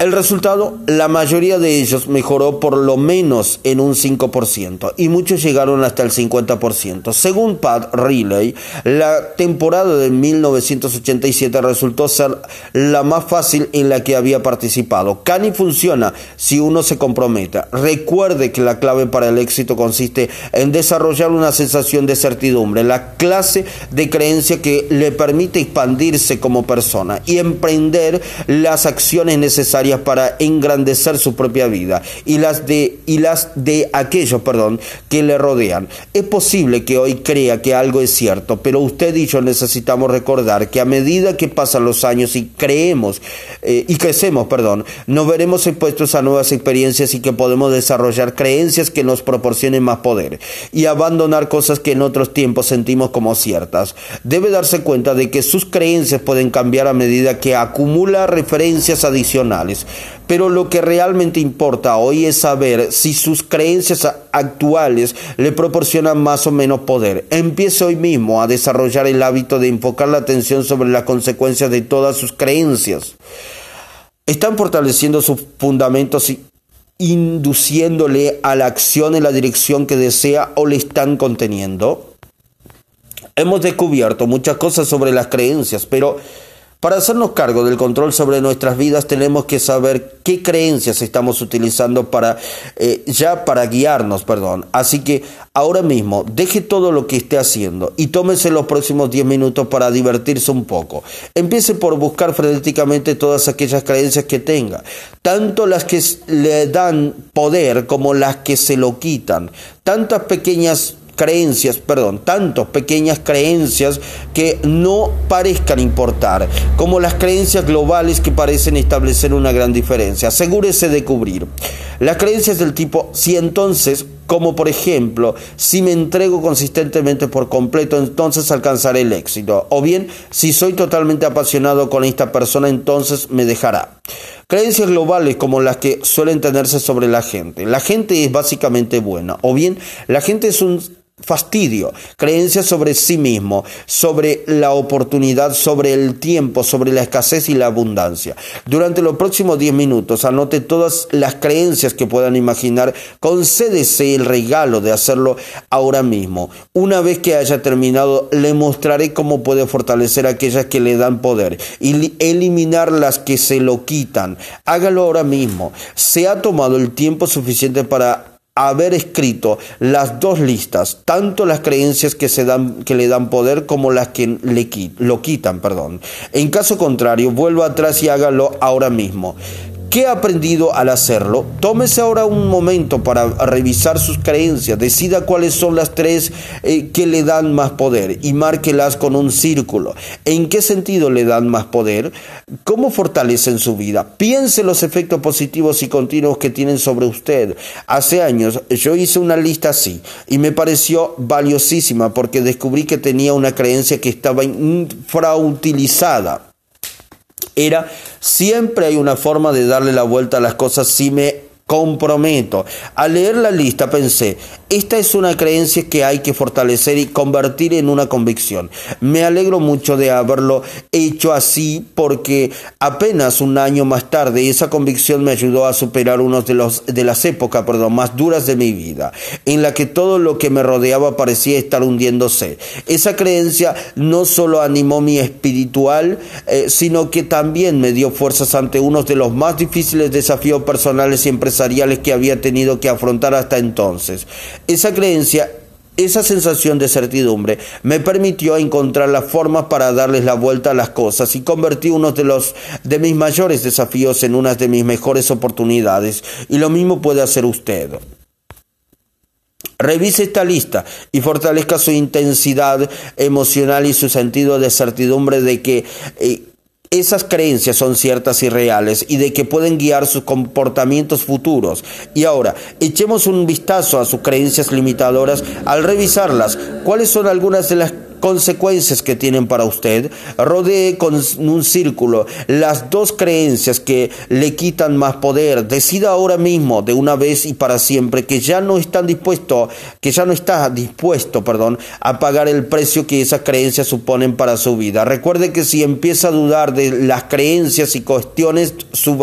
El resultado, la mayoría de ellos mejoró por lo menos en un 5% y muchos llegaron hasta el 50%. Según Pat Riley, la temporada de 1987 resultó ser la más fácil en la que había participado. Cani funciona si uno se compromete. Recuerde que la clave para el éxito consiste en desarrollar una sensación de certidumbre, la clase de creencia que le permite expandirse como persona y emprender las acciones necesarias para engrandecer su propia vida y las de, y las de aquellos perdón, que le rodean. Es posible que hoy crea que algo es cierto, pero usted y yo necesitamos recordar que a medida que pasan los años y creemos eh, y crecemos, perdón, nos veremos expuestos a nuevas experiencias y que podemos desarrollar creencias que nos proporcionen más poder y abandonar cosas que en otros tiempos sentimos como ciertas. Debe darse cuenta de que sus creencias pueden cambiar a medida que acumula referencias adicionales pero lo que realmente importa hoy es saber si sus creencias actuales le proporcionan más o menos poder. Empiece hoy mismo a desarrollar el hábito de enfocar la atención sobre las consecuencias de todas sus creencias. Están fortaleciendo sus fundamentos y induciéndole a la acción en la dirección que desea o le están conteniendo. Hemos descubierto muchas cosas sobre las creencias, pero para hacernos cargo del control sobre nuestras vidas tenemos que saber qué creencias estamos utilizando para eh, ya para guiarnos, perdón. Así que ahora mismo deje todo lo que esté haciendo y tómese los próximos 10 minutos para divertirse un poco. Empiece por buscar frenéticamente todas aquellas creencias que tenga, tanto las que le dan poder como las que se lo quitan. Tantas pequeñas creencias, perdón, tantas pequeñas creencias que no parezcan importar, como las creencias globales que parecen establecer una gran diferencia. Asegúrese de cubrir. Las creencias del tipo, si entonces como por ejemplo, si me entrego consistentemente por completo, entonces alcanzaré el éxito. O bien, si soy totalmente apasionado con esta persona, entonces me dejará. Creencias globales como las que suelen tenerse sobre la gente. La gente es básicamente buena. O bien, la gente es un fastidio, creencias sobre sí mismo, sobre la oportunidad, sobre el tiempo, sobre la escasez y la abundancia. Durante los próximos 10 minutos anote todas las creencias que puedan imaginar, concédese el regalo de hacerlo ahora mismo. Una vez que haya terminado, le mostraré cómo puede fortalecer aquellas que le dan poder y eliminar las que se lo quitan. Hágalo ahora mismo. Se ha tomado el tiempo suficiente para haber escrito las dos listas, tanto las creencias que, se dan, que le dan poder como las que le, lo quitan. Perdón. En caso contrario, vuelva atrás y hágalo ahora mismo. ¿Qué ha aprendido al hacerlo? Tómese ahora un momento para revisar sus creencias, decida cuáles son las tres eh, que le dan más poder y márquelas con un círculo. ¿En qué sentido le dan más poder? ¿Cómo fortalecen su vida? Piense los efectos positivos y continuos que tienen sobre usted. Hace años yo hice una lista así y me pareció valiosísima porque descubrí que tenía una creencia que estaba infrautilizada era siempre hay una forma de darle la vuelta a las cosas. Si me comprometo. Al leer la lista pensé, esta es una creencia que hay que fortalecer y convertir en una convicción. Me alegro mucho de haberlo hecho así porque apenas un año más tarde esa convicción me ayudó a superar una de, los, de las épocas perdón, más duras de mi vida, en la que todo lo que me rodeaba parecía estar hundiéndose. Esa creencia no solo animó mi espiritual, eh, sino que también me dio fuerzas ante uno de los más difíciles desafíos personales y empresariales que había tenido que afrontar hasta entonces. Esa creencia esa sensación de certidumbre me permitió encontrar la forma para darles la vuelta a las cosas y convertí uno de los de mis mayores desafíos en una de mis mejores oportunidades y lo mismo puede hacer usted. Revise esta lista y fortalezca su intensidad emocional y su sentido de certidumbre de que eh, esas creencias son ciertas y reales y de que pueden guiar sus comportamientos futuros. Y ahora, echemos un vistazo a sus creencias limitadoras al revisarlas. ¿Cuáles son algunas de las consecuencias que tienen para usted. Rodee con un círculo las dos creencias que le quitan más poder. Decida ahora mismo, de una vez y para siempre, que ya no están dispuesto, que ya no está dispuesto, perdón, a pagar el precio que esas creencias suponen para su vida. Recuerde que si empieza a dudar de las creencias y cuestiones su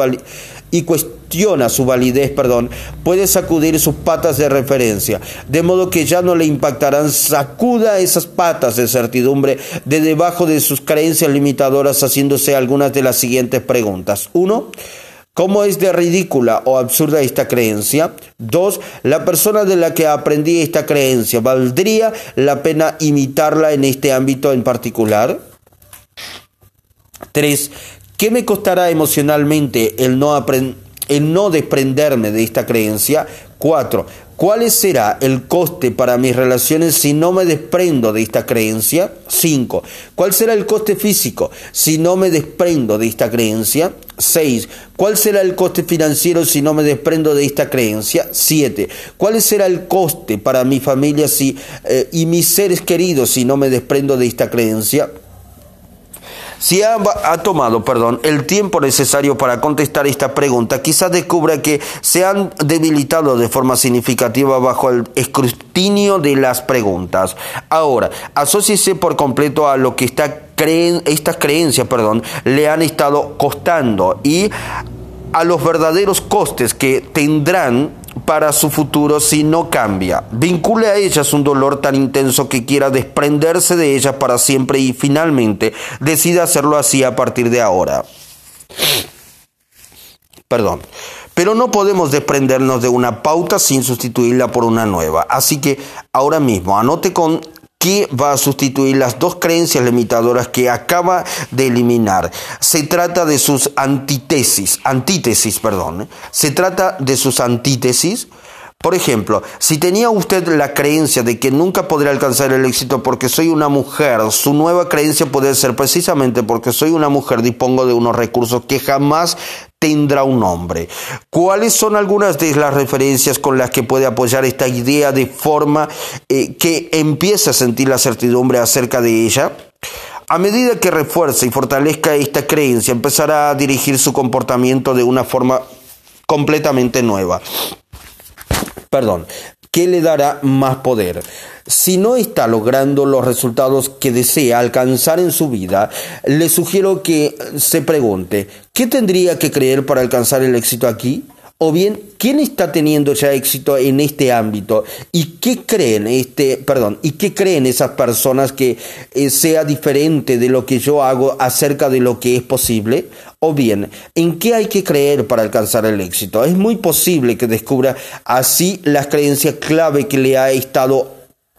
y cuestiona su validez, perdón, puede sacudir sus patas de referencia, de modo que ya no le impactarán. Sacuda esas patas de certidumbre de debajo de sus creencias limitadoras, haciéndose algunas de las siguientes preguntas. Uno, ¿Cómo es de ridícula o absurda esta creencia? Dos, la persona de la que aprendí esta creencia, ¿valdría la pena imitarla en este ámbito en particular? Tres, ¿Qué me costará emocionalmente el no, desprenderme de esta creencia? Cuatro, ¿Cuál será el coste para mis relaciones si no me desprendo de esta creencia? Cinco, ¿Cuál será el coste físico si no me desprendo de esta creencia? Seis, ¿Cuál será el coste financiero si no me desprendo de esta creencia? Siete, ¿Cuál será el coste para mi familia eh, y mis seres queridos si no me desprendo de esta creencia? Si ha, tomado, perdón, el tiempo necesario para contestar esta pregunta, quizás descubra que se han debilitado de forma significativa bajo el escrutinio de las preguntas. Ahora, asóciese por completo a lo que estas creencias, perdón, le han estado costando y a los verdaderos costes que tendrán para su futuro si no cambia. Vincule a ellas un dolor tan intenso que quiera desprenderse de ellas para siempre y finalmente decida hacerlo así a partir de ahora. Perdón. Pero no podemos desprendernos de una pauta sin sustituirla por una nueva. Así que ahora mismo anote con que va a sustituir las dos creencias limitadoras que acaba de eliminar. Se trata de sus antítesis, antítesis, perdón. Se trata de sus antítesis. Por ejemplo, si tenía usted la creencia de que nunca podrá alcanzar el éxito porque soy una mujer, su nueva creencia puede ser precisamente porque soy una mujer dispongo de unos recursos que jamás tendrá un nombre. ¿Cuáles son algunas de las referencias con las que puede apoyar esta idea de forma eh, que empiece a sentir la certidumbre acerca de ella? A medida que refuerce y fortalezca esta creencia, empezará a dirigir su comportamiento de una forma completamente nueva. Perdón, ¿qué le dará más poder? Si no está logrando los resultados que desea alcanzar en su vida, le sugiero que se pregunte, ¿qué tendría que creer para alcanzar el éxito aquí? O bien, ¿quién está teniendo ya éxito en este ámbito? ¿Y qué creen este, perdón, y qué creen esas personas que eh, sea diferente de lo que yo hago acerca de lo que es posible? O bien, ¿en qué hay que creer para alcanzar el éxito? Es muy posible que descubra así las creencias clave que le ha estado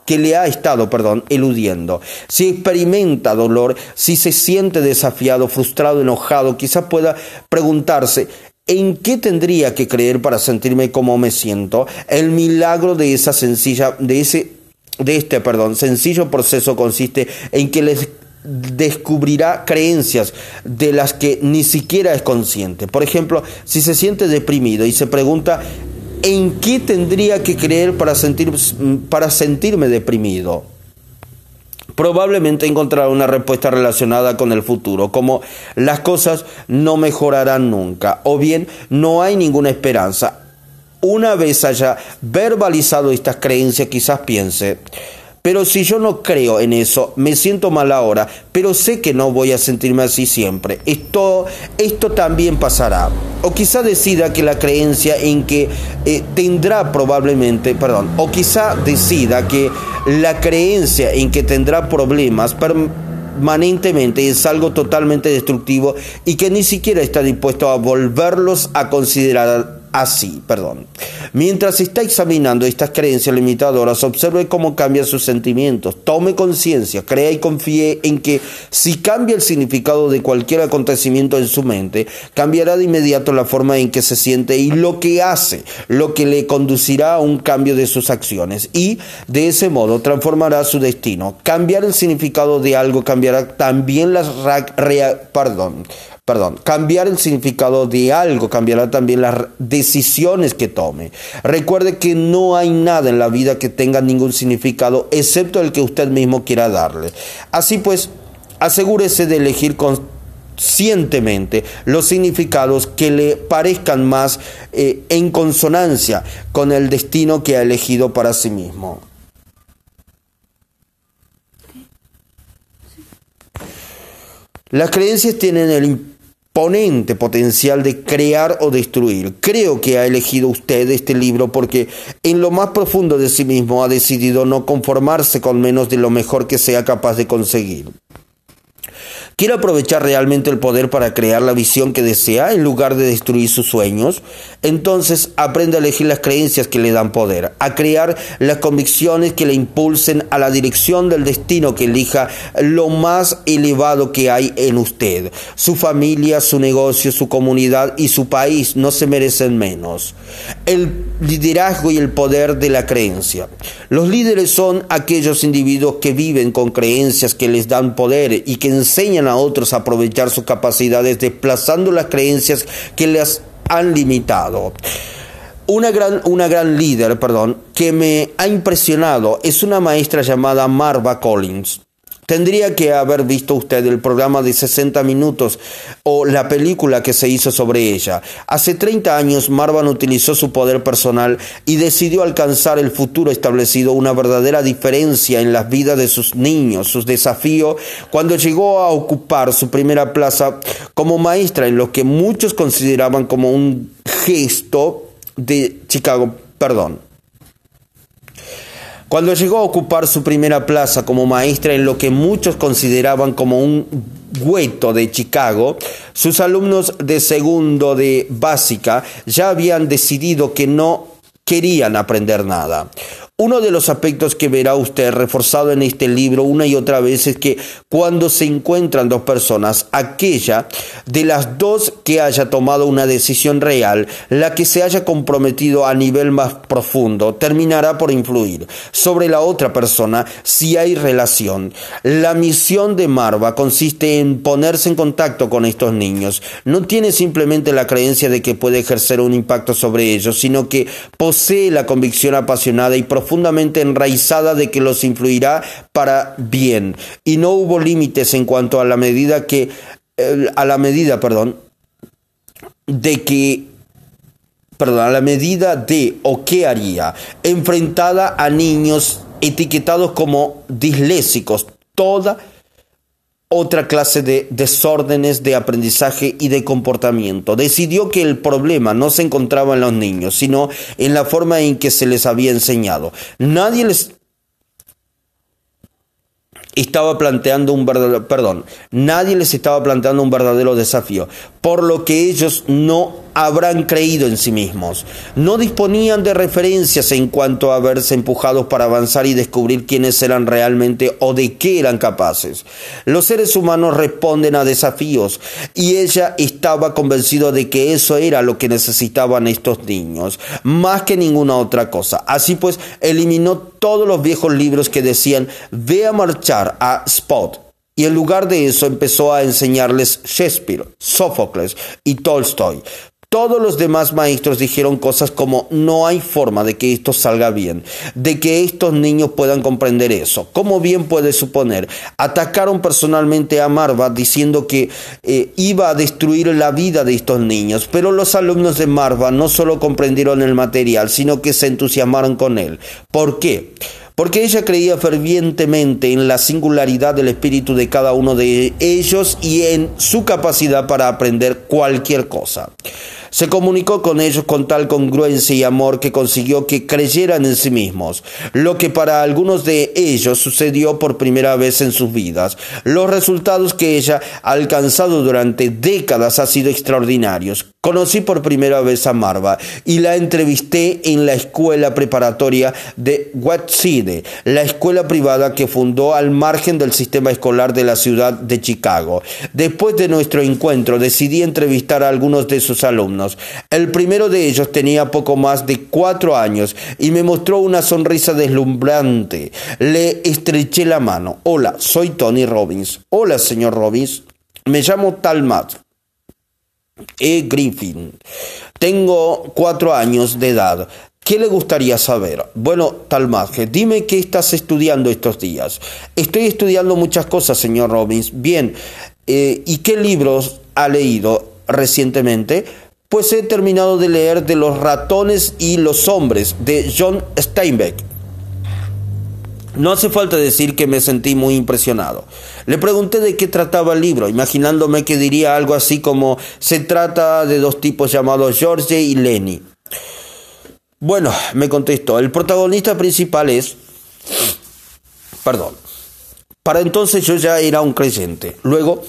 que le ha estado, perdón, eludiendo. Si experimenta dolor, si se siente desafiado, frustrado, enojado, quizás pueda preguntarse, ¿En qué tendría que creer para sentirme como me siento? El milagro de esa sencilla, de ese, de este, perdón, sencillo proceso consiste en que les descubrirá creencias de las que ni siquiera es consciente. Por ejemplo, si se siente deprimido y se pregunta ¿en qué tendría que creer para, sentir, para sentirme deprimido? Probablemente encontrará una respuesta relacionada con el futuro, como las cosas no mejorarán nunca, o bien no hay ninguna esperanza. Una vez haya verbalizado estas creencias, quizás piense, pero si yo no creo en eso, me siento mal ahora, pero sé que no voy a sentirme así siempre. Esto, esto también pasará. O quizá decida que la creencia en que eh, tendrá probablemente, perdón, o quizá decida que la creencia en que tendrá problemas permanentemente es algo totalmente destructivo y que ni siquiera está dispuesto a volverlos a considerar así, perdón. Mientras está examinando estas creencias limitadoras, observe cómo cambian sus sentimientos, tome conciencia, crea y confíe en que si cambia el significado de cualquier acontecimiento en su mente, cambiará de inmediato la forma en que se siente y lo que hace, lo que le conducirá a un cambio de sus acciones y de ese modo transformará su destino. Cambiar el significado de algo cambiará también las perdón, perdón, cambiar el significado de algo cambiará también las decisiones que tome. Recuerde que no hay nada en la vida que tenga ningún significado excepto el que usted mismo quiera darle. Así pues, asegúrese de elegir conscientemente los significados que le parezcan más eh, en consonancia con el destino que ha elegido para sí mismo. Las creencias tienen el ponente potencial de crear o destruir. Creo que ha elegido usted este libro porque en lo más profundo de sí mismo ha decidido no conformarse con menos de lo mejor que sea capaz de conseguir. ¿Quiere aprovechar realmente el poder para crear la visión que desea en lugar de destruir sus sueños? Entonces aprende a elegir las creencias que le dan poder, a crear las convicciones que le impulsen a la dirección del destino que elija lo más elevado que hay en usted. Su familia, su negocio, su comunidad y su país no se merecen menos. El liderazgo y el poder de la creencia. Los líderes son aquellos individuos que viven con creencias que les dan poder y que enseñan a otros a aprovechar sus capacidades desplazando las creencias que les han limitado. Una gran, una gran líder, perdón, que me ha impresionado es una maestra llamada Marva Collins. Tendría que haber visto usted el programa de 60 minutos o la película que se hizo sobre ella. Hace 30 años Marvan utilizó su poder personal y decidió alcanzar el futuro establecido, una verdadera diferencia en las vidas de sus niños. Sus desafíos cuando llegó a ocupar su primera plaza como maestra en lo que muchos consideraban como un gesto de Chicago, perdón, cuando llegó a ocupar su primera plaza como maestra en lo que muchos consideraban como un gueto de Chicago, sus alumnos de segundo de básica ya habían decidido que no querían aprender nada. Uno de los aspectos que verá usted reforzado en este libro una y otra vez es que cuando se encuentran dos personas, aquella de las dos que haya tomado una decisión real, la que se haya comprometido a nivel más profundo, terminará por influir sobre la otra persona si hay relación. La misión de Marva consiste en ponerse en contacto con estos niños. No tiene simplemente la creencia de que puede ejercer un impacto sobre ellos, sino que posee la convicción apasionada y profunda profundamente enraizada de que los influirá para bien. Y no hubo límites en cuanto a la medida que, a la medida, perdón, de que perdón, a la medida de o qué haría, enfrentada a niños etiquetados como disléxicos, toda otra clase de desórdenes de aprendizaje y de comportamiento. Decidió que el problema no se encontraba en los niños, sino en la forma en que se les había enseñado. Nadie les estaba planteando un verdadero, perdón, nadie les estaba planteando un verdadero desafío. Por lo que ellos no habrán creído en sí mismos. No disponían de referencias en cuanto a verse empujados para avanzar y descubrir quiénes eran realmente o de qué eran capaces. Los seres humanos responden a desafíos y ella estaba convencida de que eso era lo que necesitaban estos niños, más que ninguna otra cosa. Así pues, eliminó todos los viejos libros que decían ve a marchar a Spot y en lugar de eso empezó a enseñarles Shakespeare, Sófocles y Tolstoy. Todos los demás maestros dijeron cosas como no hay forma de que esto salga bien, de que estos niños puedan comprender eso. ¿Cómo bien puede suponer? Atacaron personalmente a Marva diciendo que eh, iba a destruir la vida de estos niños, pero los alumnos de Marva no solo comprendieron el material, sino que se entusiasmaron con él. ¿Por qué? Porque ella creía fervientemente en la singularidad del espíritu de cada uno de ellos y en su capacidad para aprender cualquier cosa. Se comunicó con ellos con tal congruencia y amor que consiguió que creyeran en sí mismos, lo que para algunos de ellos sucedió por primera vez en sus vidas. Los resultados que ella ha alcanzado durante décadas han sido extraordinarios. Conocí por primera vez a Marva y la entrevisté en la escuela preparatoria de Westside, la escuela privada que fundó al margen del sistema escolar de la ciudad de Chicago. Después de nuestro encuentro decidí entrevistar a algunos de sus alumnos. El primero de ellos tenía poco más de cuatro años y me mostró una sonrisa deslumbrante. Le estreché la mano. Hola, soy Tony Robbins. Hola, señor Robbins. Me llamo Talmat. E. Griffin. Tengo cuatro años de edad. ¿Qué le gustaría saber? Bueno, Talmadge, dime qué estás estudiando estos días. Estoy estudiando muchas cosas, señor Robbins. Bien, eh, ¿y qué libros ha leído recientemente? Pues he terminado de leer De los ratones y los hombres de John Steinbeck. No hace falta decir que me sentí muy impresionado. Le pregunté de qué trataba el libro, imaginándome que diría algo así como se trata de dos tipos llamados George y Lenny. Bueno, me contestó, el protagonista principal es... Perdón. Para entonces yo ya era un creyente. Luego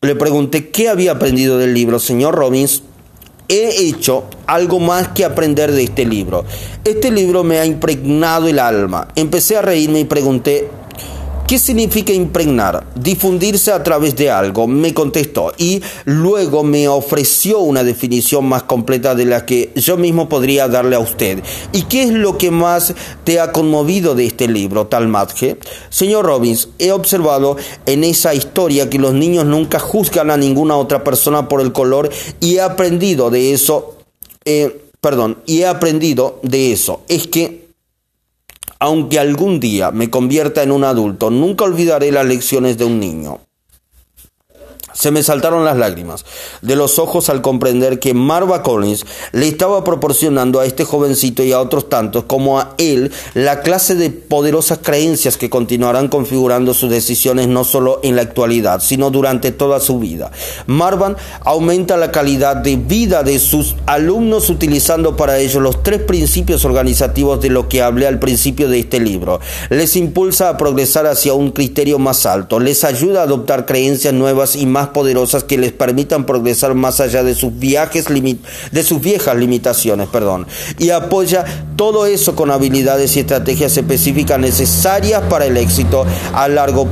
le pregunté qué había aprendido del libro, señor Robbins, he hecho algo más que aprender de este libro. Este libro me ha impregnado el alma. Empecé a reírme y pregunté, ¿Qué significa impregnar? Difundirse a través de algo, me contestó y luego me ofreció una definición más completa de la que yo mismo podría darle a usted. ¿Y qué es lo que más te ha conmovido de este libro, tal Talmadge? Señor Robbins, he observado en esa historia que los niños nunca juzgan a ninguna otra persona por el color y he aprendido de eso, eh, perdón, y he aprendido de eso. Es que aunque algún día me convierta en un adulto, nunca olvidaré las lecciones de un niño. Se me saltaron las lágrimas de los ojos al comprender que Marva Collins le estaba proporcionando a este jovencito y a otros tantos como a él la clase de poderosas creencias que continuarán configurando sus decisiones no solo en la actualidad, sino durante toda su vida. Marvan aumenta la calidad de vida de sus alumnos utilizando para ello los tres principios organizativos de lo que hablé al principio de este libro. Les impulsa a progresar hacia un criterio más alto, les ayuda a adoptar creencias nuevas y más poderosas que les permitan progresar más allá de sus viajes de sus viejas limitaciones, perdón, y apoya todo eso con habilidades y estrategias específicas necesarias para el éxito a largo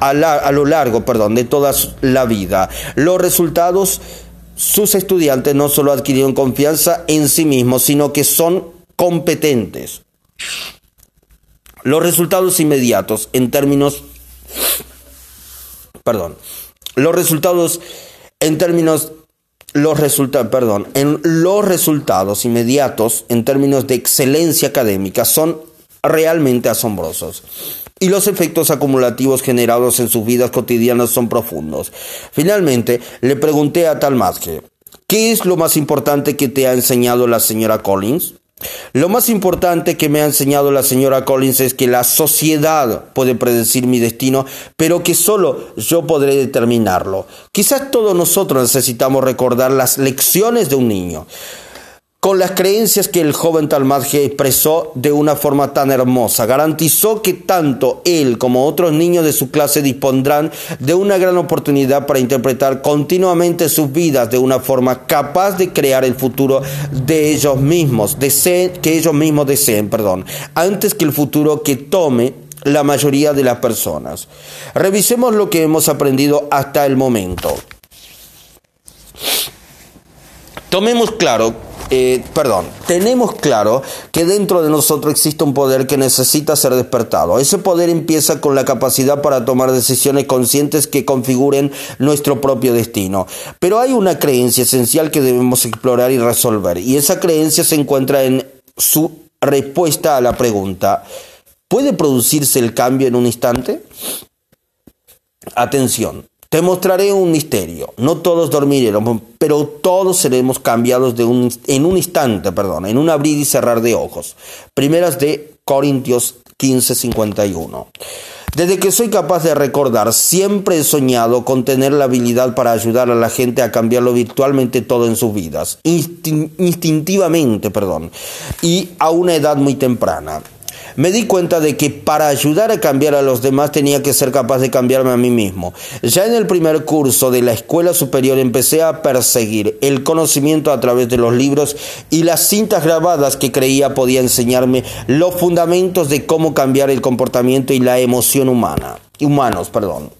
a, a lo largo, perdón, de toda la vida. Los resultados sus estudiantes no solo adquirieron confianza en sí mismos, sino que son competentes. Los resultados inmediatos en términos perdón, los resultados en términos los perdón, en los resultados inmediatos en términos de excelencia académica son realmente asombrosos y los efectos acumulativos generados en sus vidas cotidianas son profundos. Finalmente, le pregunté a Talmadge, ¿qué es lo más importante que te ha enseñado la señora Collins? Lo más importante que me ha enseñado la señora Collins es que la sociedad puede predecir mi destino, pero que solo yo podré determinarlo. Quizás todos nosotros necesitamos recordar las lecciones de un niño. Con las creencias que el joven Talmadge expresó de una forma tan hermosa. Garantizó que tanto él como otros niños de su clase dispondrán de una gran oportunidad para interpretar continuamente sus vidas de una forma capaz de crear el futuro de ellos mismos, que ellos mismos deseen, perdón, antes que el futuro que tome la mayoría de las personas. Revisemos lo que hemos aprendido hasta el momento. Tomemos claro eh, perdón, tenemos claro que dentro de nosotros existe un poder que necesita ser despertado. Ese poder empieza con la capacidad para tomar decisiones conscientes que configuren nuestro propio destino. Pero hay una creencia esencial que debemos explorar y resolver, y esa creencia se encuentra en su respuesta a la pregunta, ¿puede producirse el cambio en un instante? Atención, te mostraré un misterio. No todos dormiremos, pero todos seremos cambiados en un instante, perdón, en un abrir y cerrar de ojos. Primeras de Corintios 15:51. Desde que soy capaz de recordar, siempre he soñado con tener la habilidad para ayudar a la gente a cambiarlo virtualmente todo en sus vidas, instintivamente, perdón, y a una edad muy temprana me di cuenta de que para ayudar a cambiar a los demás tenía que ser capaz de cambiarme a mí mismo. Ya en el primer curso de la escuela superior empecé a perseguir el conocimiento a través de los libros y las cintas grabadas que creía podía enseñarme los fundamentos de cómo cambiar el comportamiento y la emoción humana, humanos, perdón.